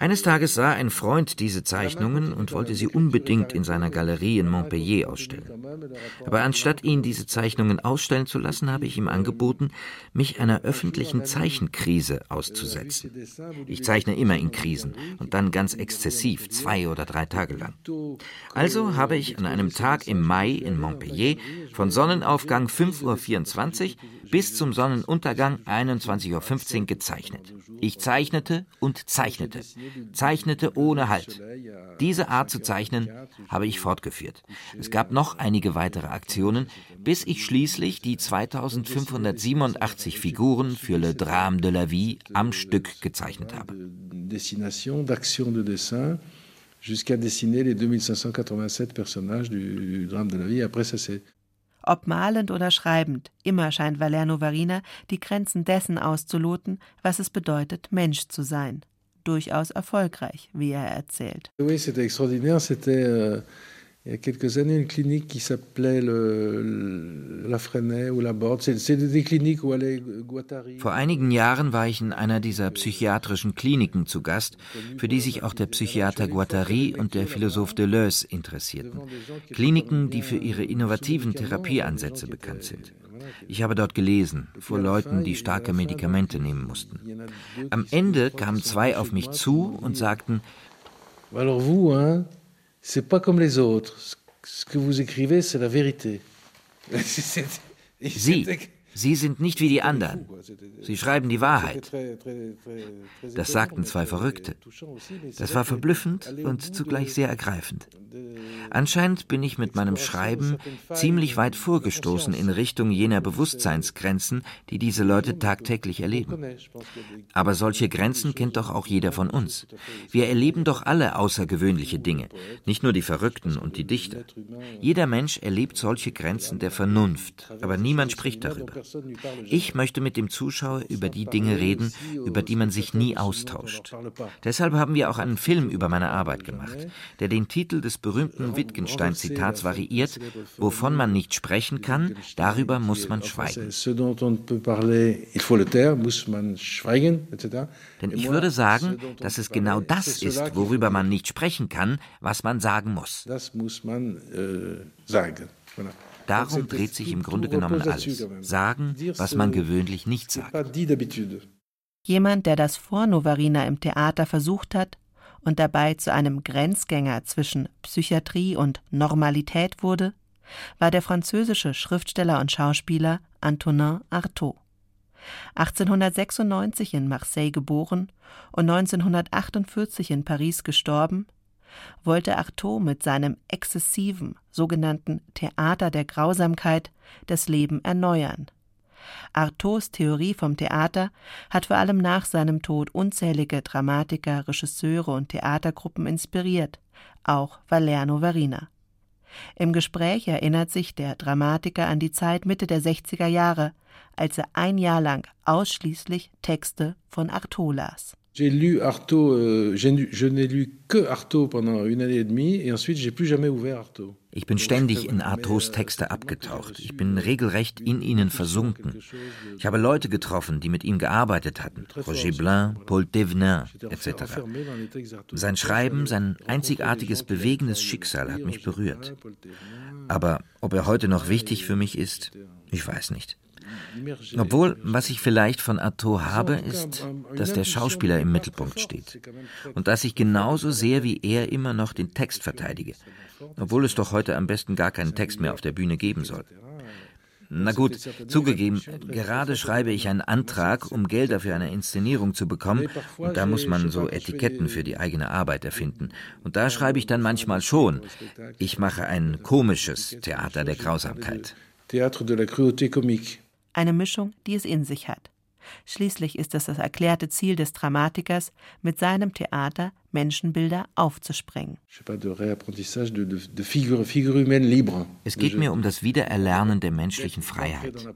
Eines Tages sah ein Freund diese Zeichnungen und wollte sie unbedingt in seiner Galerie in Montpellier ausstellen. Aber anstatt ihn diese Zeichnungen ausstellen zu lassen, habe ich ihm angeboten, mich einer öffentlichen Zeichenkrise auszusetzen. Ich zeichne immer in Krisen und dann ganz exzessiv, zwei oder drei Tage lang. Also habe ich an einem Tag im Mai in Montpellier von Sonnenaufgang 5.24 Uhr bis zum Sonnenuntergang 21.15 Uhr gezeichnet. Ich zeichnete und zeichnete, zeichnete ohne Halt. Diese Art zu zeichnen habe ich fortgeführt. Es gab noch einige weitere Aktionen, bis ich schließlich die 2587 Figuren für Le Drame de la Vie am Stück gezeichnet habe. jusqu'à dessiner les 2587 personnages du, Drame de la Vie. Après, ça s'est ob malend oder schreibend, immer scheint Valerno Varina die Grenzen dessen auszuloten, was es bedeutet, Mensch zu sein. Durchaus erfolgreich, wie er erzählt. Oui, c'était extraordinaire. C'était euh, il y a quelques années une clinique qui s'appelait la Freinet ou la Borde. C'est des cliniques où allait Guattari. Vor einigen Jahren war ich in einer dieser psychiatrischen Kliniken zu Gast, für die sich auch der Psychiater Guattari und der Philosoph Deleuze interessierten. Kliniken, die für ihre innovativen Therapieansätze bekannt sind. Ich habe dort gelesen, vor Leuten, die starke Medikamente nehmen mussten. Am Ende kamen zwei auf mich zu und sagten, Alors vous, hein, c'est pas comme les autres. Ce que vous écrivez, c'est la vérité. Sie sind nicht wie die anderen. Sie schreiben die Wahrheit. Das sagten zwei Verrückte. Das war verblüffend und zugleich sehr ergreifend. Anscheinend bin ich mit meinem Schreiben ziemlich weit vorgestoßen in Richtung jener Bewusstseinsgrenzen, die diese Leute tagtäglich erleben. Aber solche Grenzen kennt doch auch jeder von uns. Wir erleben doch alle außergewöhnliche Dinge, nicht nur die Verrückten und die Dichter. Jeder Mensch erlebt solche Grenzen der Vernunft, aber niemand spricht darüber. Ich möchte mit dem Zuschauer über die Dinge reden, über die man sich nie austauscht. Deshalb haben wir auch einen Film über meine Arbeit gemacht, der den Titel des berühmten Wittgenstein-Zitats variiert, wovon man nicht sprechen kann, darüber muss man schweigen. Denn ich würde sagen, dass es genau das ist, worüber man nicht sprechen kann, was man sagen muss. Das muss man äh, sagen. Darum dreht sich im Grunde genommen alles. Sagen, was man gewöhnlich nicht sagt. Jemand, der das vor Novarina im Theater versucht hat und dabei zu einem Grenzgänger zwischen Psychiatrie und Normalität wurde, war der französische Schriftsteller und Schauspieler Antonin Artaud. 1896 in Marseille geboren und 1948 in Paris gestorben, wollte Artaud mit seinem exzessiven, sogenannten Theater der Grausamkeit das Leben erneuern. Artauds Theorie vom Theater hat vor allem nach seinem Tod unzählige Dramatiker, Regisseure und Theatergruppen inspiriert, auch Valerno Varina. Im Gespräch erinnert sich der Dramatiker an die Zeit Mitte der 60er Jahre, als er ein Jahr lang ausschließlich Texte von Artaud las. J'ai lu Artaud, euh, je n'ai lu que Artaud pendant une année et demie et ensuite j'ai plus jamais ouvert Artaud. Ich bin ständig in Artauds Texte abgetaucht. Ich bin regelrecht in ihnen versunken. Ich habe Leute getroffen, die mit ihm gearbeitet hatten. Roger Blin, Paul Thévenin etc. Sein Schreiben, sein einzigartiges, bewegendes Schicksal hat mich berührt. Aber ob er heute noch wichtig für mich ist, ich weiß nicht. Obwohl, was ich vielleicht von Artaud habe, ist, dass der Schauspieler im Mittelpunkt steht und dass ich genauso sehr wie er immer noch den Text verteidige, obwohl es doch heute am besten gar keinen Text mehr auf der Bühne geben soll. Na gut, zugegeben, gerade schreibe ich einen Antrag, um Gelder für eine Inszenierung zu bekommen, und da muss man so Etiketten für die eigene Arbeit erfinden. Und da schreibe ich dann manchmal schon, ich mache ein komisches Theater der Grausamkeit. Théâtre de la cruauté comique eine Mischung, die es in sich hat. Schließlich ist es das erklärte Ziel des Dramatikers, mit seinem Theater Menschenbilder aufzusprengen. Es geht mir um das Wiedererlernen der menschlichen Freiheit.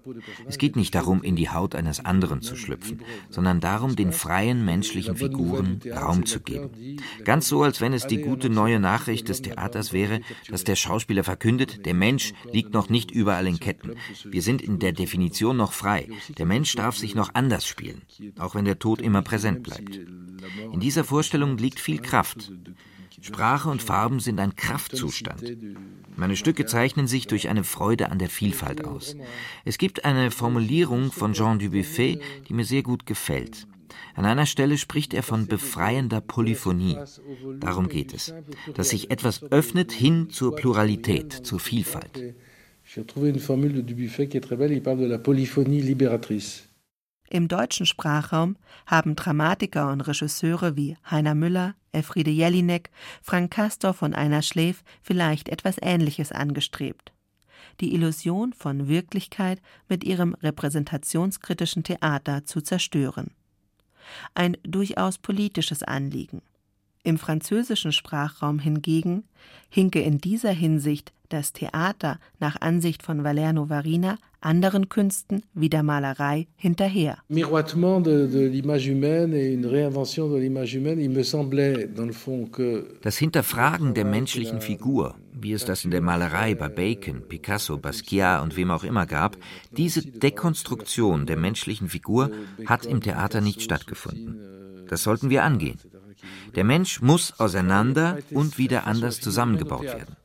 Es geht nicht darum, in die Haut eines anderen zu schlüpfen, sondern darum, den freien menschlichen Figuren Raum zu geben. Ganz so, als wenn es die gute neue Nachricht des Theaters wäre, dass der Schauspieler verkündet, der Mensch liegt noch nicht überall in Ketten. Wir sind in der Definition noch frei. Der Mensch darf sich noch anders spielen, auch wenn der Tod immer präsent bleibt. In dieser Vorstellung liegt viel Kraft. Sprache und Farben sind ein Kraftzustand. Meine Stücke zeichnen sich durch eine Freude an der Vielfalt aus. Es gibt eine Formulierung von Jean Dubuffet, die mir sehr gut gefällt. An einer Stelle spricht er von befreiender Polyphonie. Darum geht es, dass sich etwas öffnet hin zur Pluralität, zur Vielfalt. J'ai trouvé une formule de Dubuffet qui est très belle, il parle de la polyphonie libératrice. Im deutschen Sprachraum haben Dramatiker und Regisseure wie Heiner Müller, Elfriede Jelinek, Frank Castorf und Einer Schläf vielleicht etwas Ähnliches angestrebt. Die Illusion von Wirklichkeit mit ihrem repräsentationskritischen Theater zu zerstören. Ein durchaus politisches Anliegen. Im französischen Sprachraum hingegen hinke in dieser Hinsicht das Theater nach Ansicht von Valerno Varina anderen Künsten wie der Malerei hinterher. Das Hinterfragen der menschlichen Figur, wie es das in der Malerei bei Bacon, Picasso, Basquiat und wem auch immer gab, diese Dekonstruktion der menschlichen Figur hat im Theater nicht stattgefunden. Das sollten wir angehen. Der Mensch muss auseinander und wieder anders zusammengebaut werden.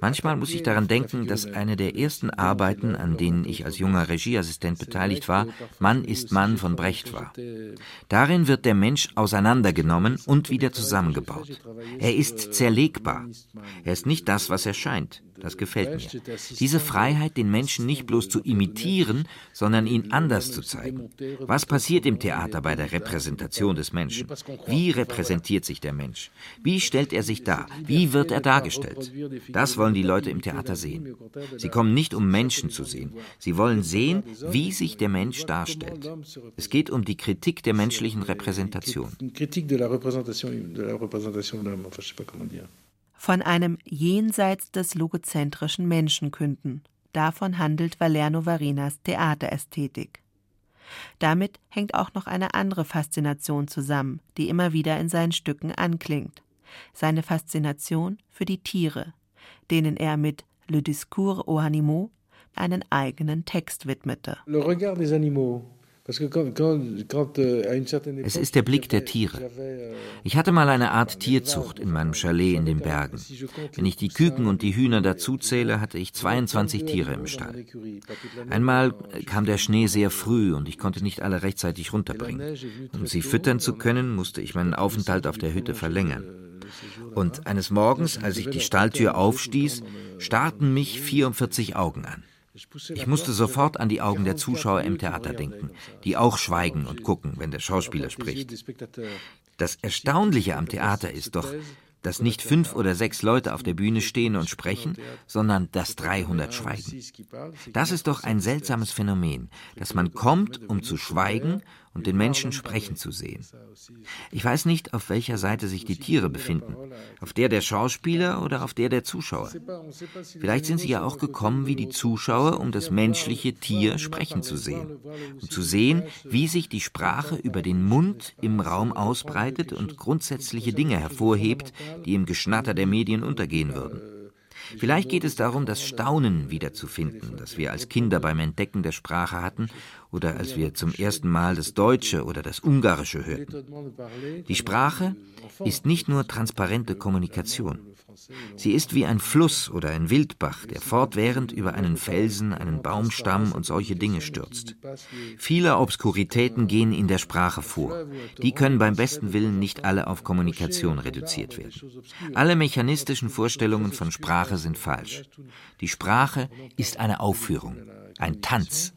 Manchmal muss ich daran denken, dass eine der ersten Arbeiten, an denen ich als junger Regieassistent beteiligt war, Mann ist Mann von Brecht war. Darin wird der Mensch auseinandergenommen und wieder zusammengebaut. Er ist zerlegbar. Er ist nicht das, was er scheint. Das gefällt mir. Diese Freiheit, den Menschen nicht bloß zu imitieren, sondern ihn anders zu zeigen. Was passiert im Theater bei der Repräsentation des Menschen? Wie repräsentiert sich der Mensch? Wie stellt er sich dar? Wie wird er dargestellt? Das wollen die Leute im Theater sehen. Sie kommen nicht, um Menschen zu sehen. Sie wollen sehen, wie sich der Mensch darstellt. Es geht um die Kritik der menschlichen Repräsentation. Von einem jenseits des logozentrischen Menschen künden. Davon handelt Valerno Varinas Theaterästhetik. Damit hängt auch noch eine andere Faszination zusammen, die immer wieder in seinen Stücken anklingt. Seine Faszination für die Tiere, denen er mit Le Discours aux Animaux einen eigenen Text widmete. Le regard des animaux es ist der Blick der Tiere. Euh, ich hatte mal eine Art Tierzucht in meinem Chalet in den Bergen. Wenn ich die Küken und die Hühner dazuzähle, hatte ich 22 Tiere im Stall. Einmal kam der Schnee sehr früh und ich konnte nicht alle rechtzeitig runterbringen. Um sie füttern zu können, musste ich meinen Aufenthalt auf der Hütte verlängern. Und eines Morgens, als ich die Stalltür aufstieß, starrten mich 44 Augen an. Ich musste sofort an die Augen der Zuschauer im Theater denken, die auch schweigen und gucken, wenn der Schauspieler spricht. Das Erstaunliche am Theater ist doch, dass nicht fünf oder sechs Leute auf der Bühne stehen und sprechen, sondern dass 300 schweigen. Das ist doch ein seltsames Phänomen, dass man kommt, um zu schweigen und den Menschen sprechen zu sehen. Ich weiß nicht, auf welcher Seite sich die Tiere befinden, auf der der Schauspieler oder auf der der Zuschauer. Vielleicht sind sie ja auch gekommen wie die Zuschauer, um das menschliche Tier sprechen zu sehen, um zu sehen, wie sich die Sprache über den Mund im Raum ausbreitet und grundsätzliche Dinge hervorhebt, die im Geschnatter der Medien untergehen würden. Vielleicht geht es darum, das Staunen wiederzufinden, das wir als Kinder beim Entdecken der Sprache hatten oder als wir zum ersten Mal das Deutsche oder das Ungarische hörten. Die Sprache ist nicht nur transparente Kommunikation. Sie ist wie ein Fluss oder ein Wildbach, der fortwährend über einen Felsen, einen Baumstamm und solche Dinge stürzt. Viele Obskuritäten gehen in der Sprache vor. Die können beim besten Willen nicht alle auf Kommunikation reduziert werden. Alle mechanistischen Vorstellungen von Sprache sind falsch. Die Sprache ist eine Aufführung, ein Tanz.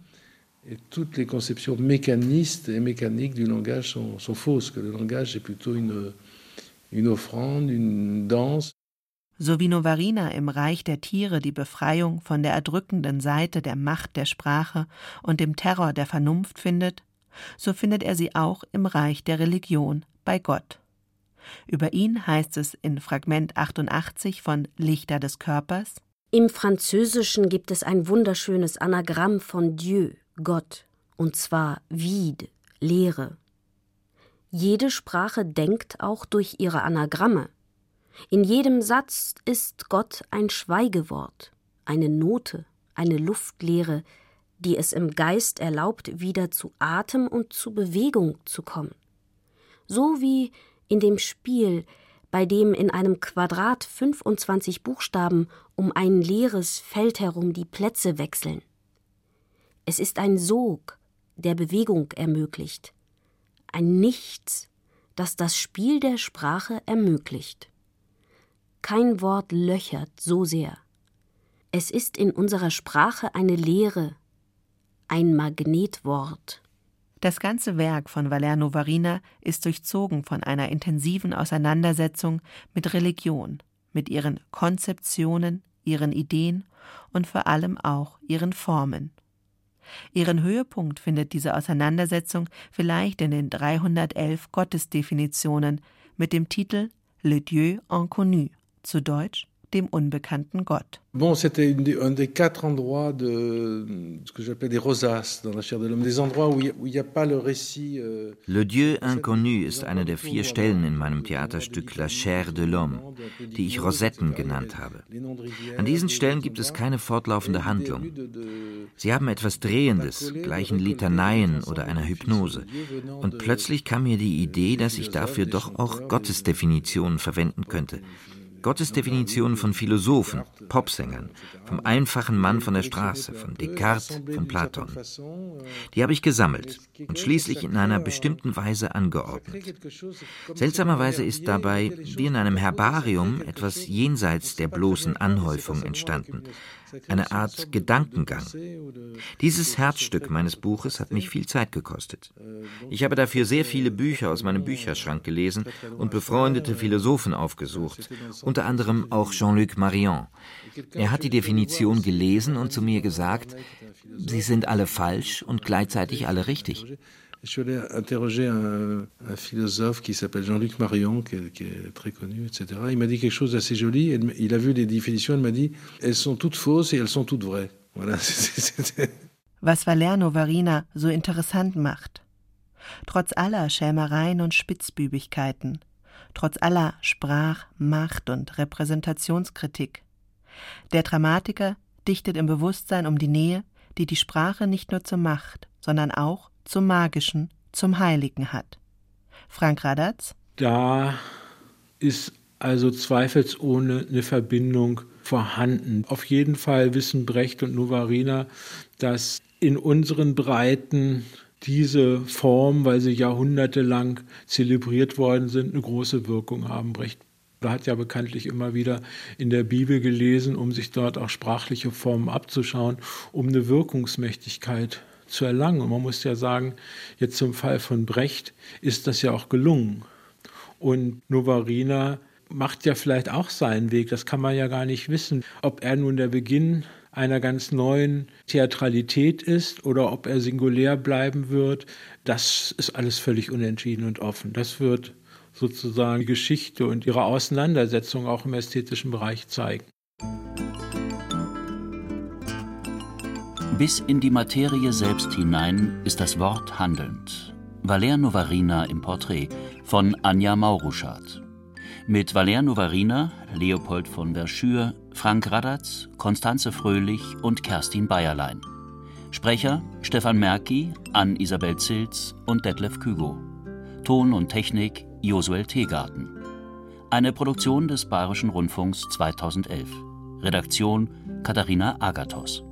Et toutes les conceptions mécanistes et mécaniques du langage sont, sont fausses, que le une offrande, une danse. So wie Novarina im Reich der Tiere die Befreiung von der erdrückenden Seite der Macht der Sprache und dem Terror der Vernunft findet, so findet er sie auch im Reich der Religion bei Gott. Über ihn heißt es in Fragment 88 von Lichter des Körpers Im Französischen gibt es ein wunderschönes Anagramm von Dieu, Gott, und zwar vide, Leere. Jede Sprache denkt auch durch ihre Anagramme. In jedem Satz ist Gott ein Schweigewort, eine Note, eine Luftleere, die es im Geist erlaubt, wieder zu Atem und zu Bewegung zu kommen. So wie in dem Spiel, bei dem in einem Quadrat 25 Buchstaben um ein leeres Feld herum die Plätze wechseln. Es ist ein Sog, der Bewegung ermöglicht, ein Nichts, das das Spiel der Sprache ermöglicht. Kein Wort löchert so sehr. Es ist in unserer Sprache eine Leere, ein Magnetwort. Das ganze Werk von Valerno Varina ist durchzogen von einer intensiven Auseinandersetzung mit Religion, mit ihren Konzeptionen, ihren Ideen und vor allem auch ihren Formen. Ihren Höhepunkt findet diese Auseinandersetzung vielleicht in den 311 Gottesdefinitionen mit dem Titel Le Dieu inconnu, zu Deutsch dem unbekannten Gott. Bon, c'était un des quatre endroits de ce que j'appelle des rosaces dans la chair de l'homme, des endroits où il n'y a pas le récit. Euh, le Dieu inconnu ist eine der vier Stellen in meinem Theaterstück La chair de l'homme, die ich Rosetten genannt habe. An diesen Stellen gibt es keine fortlaufende Handlung. Sie haben etwas Drehendes, gleichen Litaneien oder einer Hypnose. Und plötzlich kam mir die Idee, dass ich dafür doch auch Gottesdefinitionen verwenden könnte. Gottes Definition von Philosophen, Popsängern, vom einfachen Mann von der Straße, von Descartes, von Platon. Die habe ich gesammelt und schließlich in einer bestimmten Weise angeordnet. Seltsamerweise ist dabei, wie in einem Herbarium, etwas jenseits der bloßen Anhäufung entstanden eine Art Gedankengang. Dieses Herzstück meines Buches hat mich viel Zeit gekostet. Ich habe dafür sehr viele Bücher aus meinem Bücherschrank gelesen und befreundete Philosophen aufgesucht, unter anderem auch Jean-Luc Marion. Er hat die Definition gelesen und zu mir gesagt, sie sind alle falsch und gleichzeitig alle richtig. Je suis allé interroger un, un philosophe qui s'appelle Jean-Luc Marion, qui est, qui est, très connu, etc. Il m'a dit quelque chose d'assez joli. Il a vu les définitions, il m'a dit elles sont toutes fausses et elles sont toutes vraies. Voilà. Was Valerno Varina so interessant macht. Trotz aller Schelmereien und Spitzbübigkeiten, trotz aller Sprach-, Macht- und Repräsentationskritik. Der Dramatiker dichtet im Bewusstsein um die Nähe, die die Sprache nicht nur zur Macht, sondern auch zum Magischen, zum Heiligen hat. Frank Radatz? Da ist also zweifelsohne eine Verbindung vorhanden. Auf jeden Fall wissen Brecht und Novarina, dass in unseren Breiten diese Form, weil sie jahrhundertelang zelebriert worden sind, eine große Wirkung haben. Brecht hat ja bekanntlich immer wieder in der Bibel gelesen, um sich dort auch sprachliche Formen abzuschauen, um eine Wirkungsmächtigkeit zu erlangen. Und man muss ja sagen, jetzt zum Fall von Brecht ist das ja auch gelungen. Und Novarina macht ja vielleicht auch seinen Weg, das kann man ja gar nicht wissen, ob er nun der Beginn einer ganz neuen Theatralität ist oder ob er singulär bleiben wird, das ist alles völlig unentschieden und offen. Das wird sozusagen die Geschichte und ihre Auseinandersetzung auch im ästhetischen Bereich zeigen. Bis in die Materie selbst hinein ist das Wort handelnd. Valer Novarina im Porträt von Anja Mauruschardt. Mit Valer Novarina, Leopold von Verschür, Frank Radatz, Konstanze Fröhlich und Kerstin Bayerlein. Sprecher Stefan Merki, Ann-Isabel Zilz und Detlef Kügo. Ton und Technik Josuel Teegarten. Eine Produktion des Bayerischen Rundfunks 2011. Redaktion Katharina Agathos.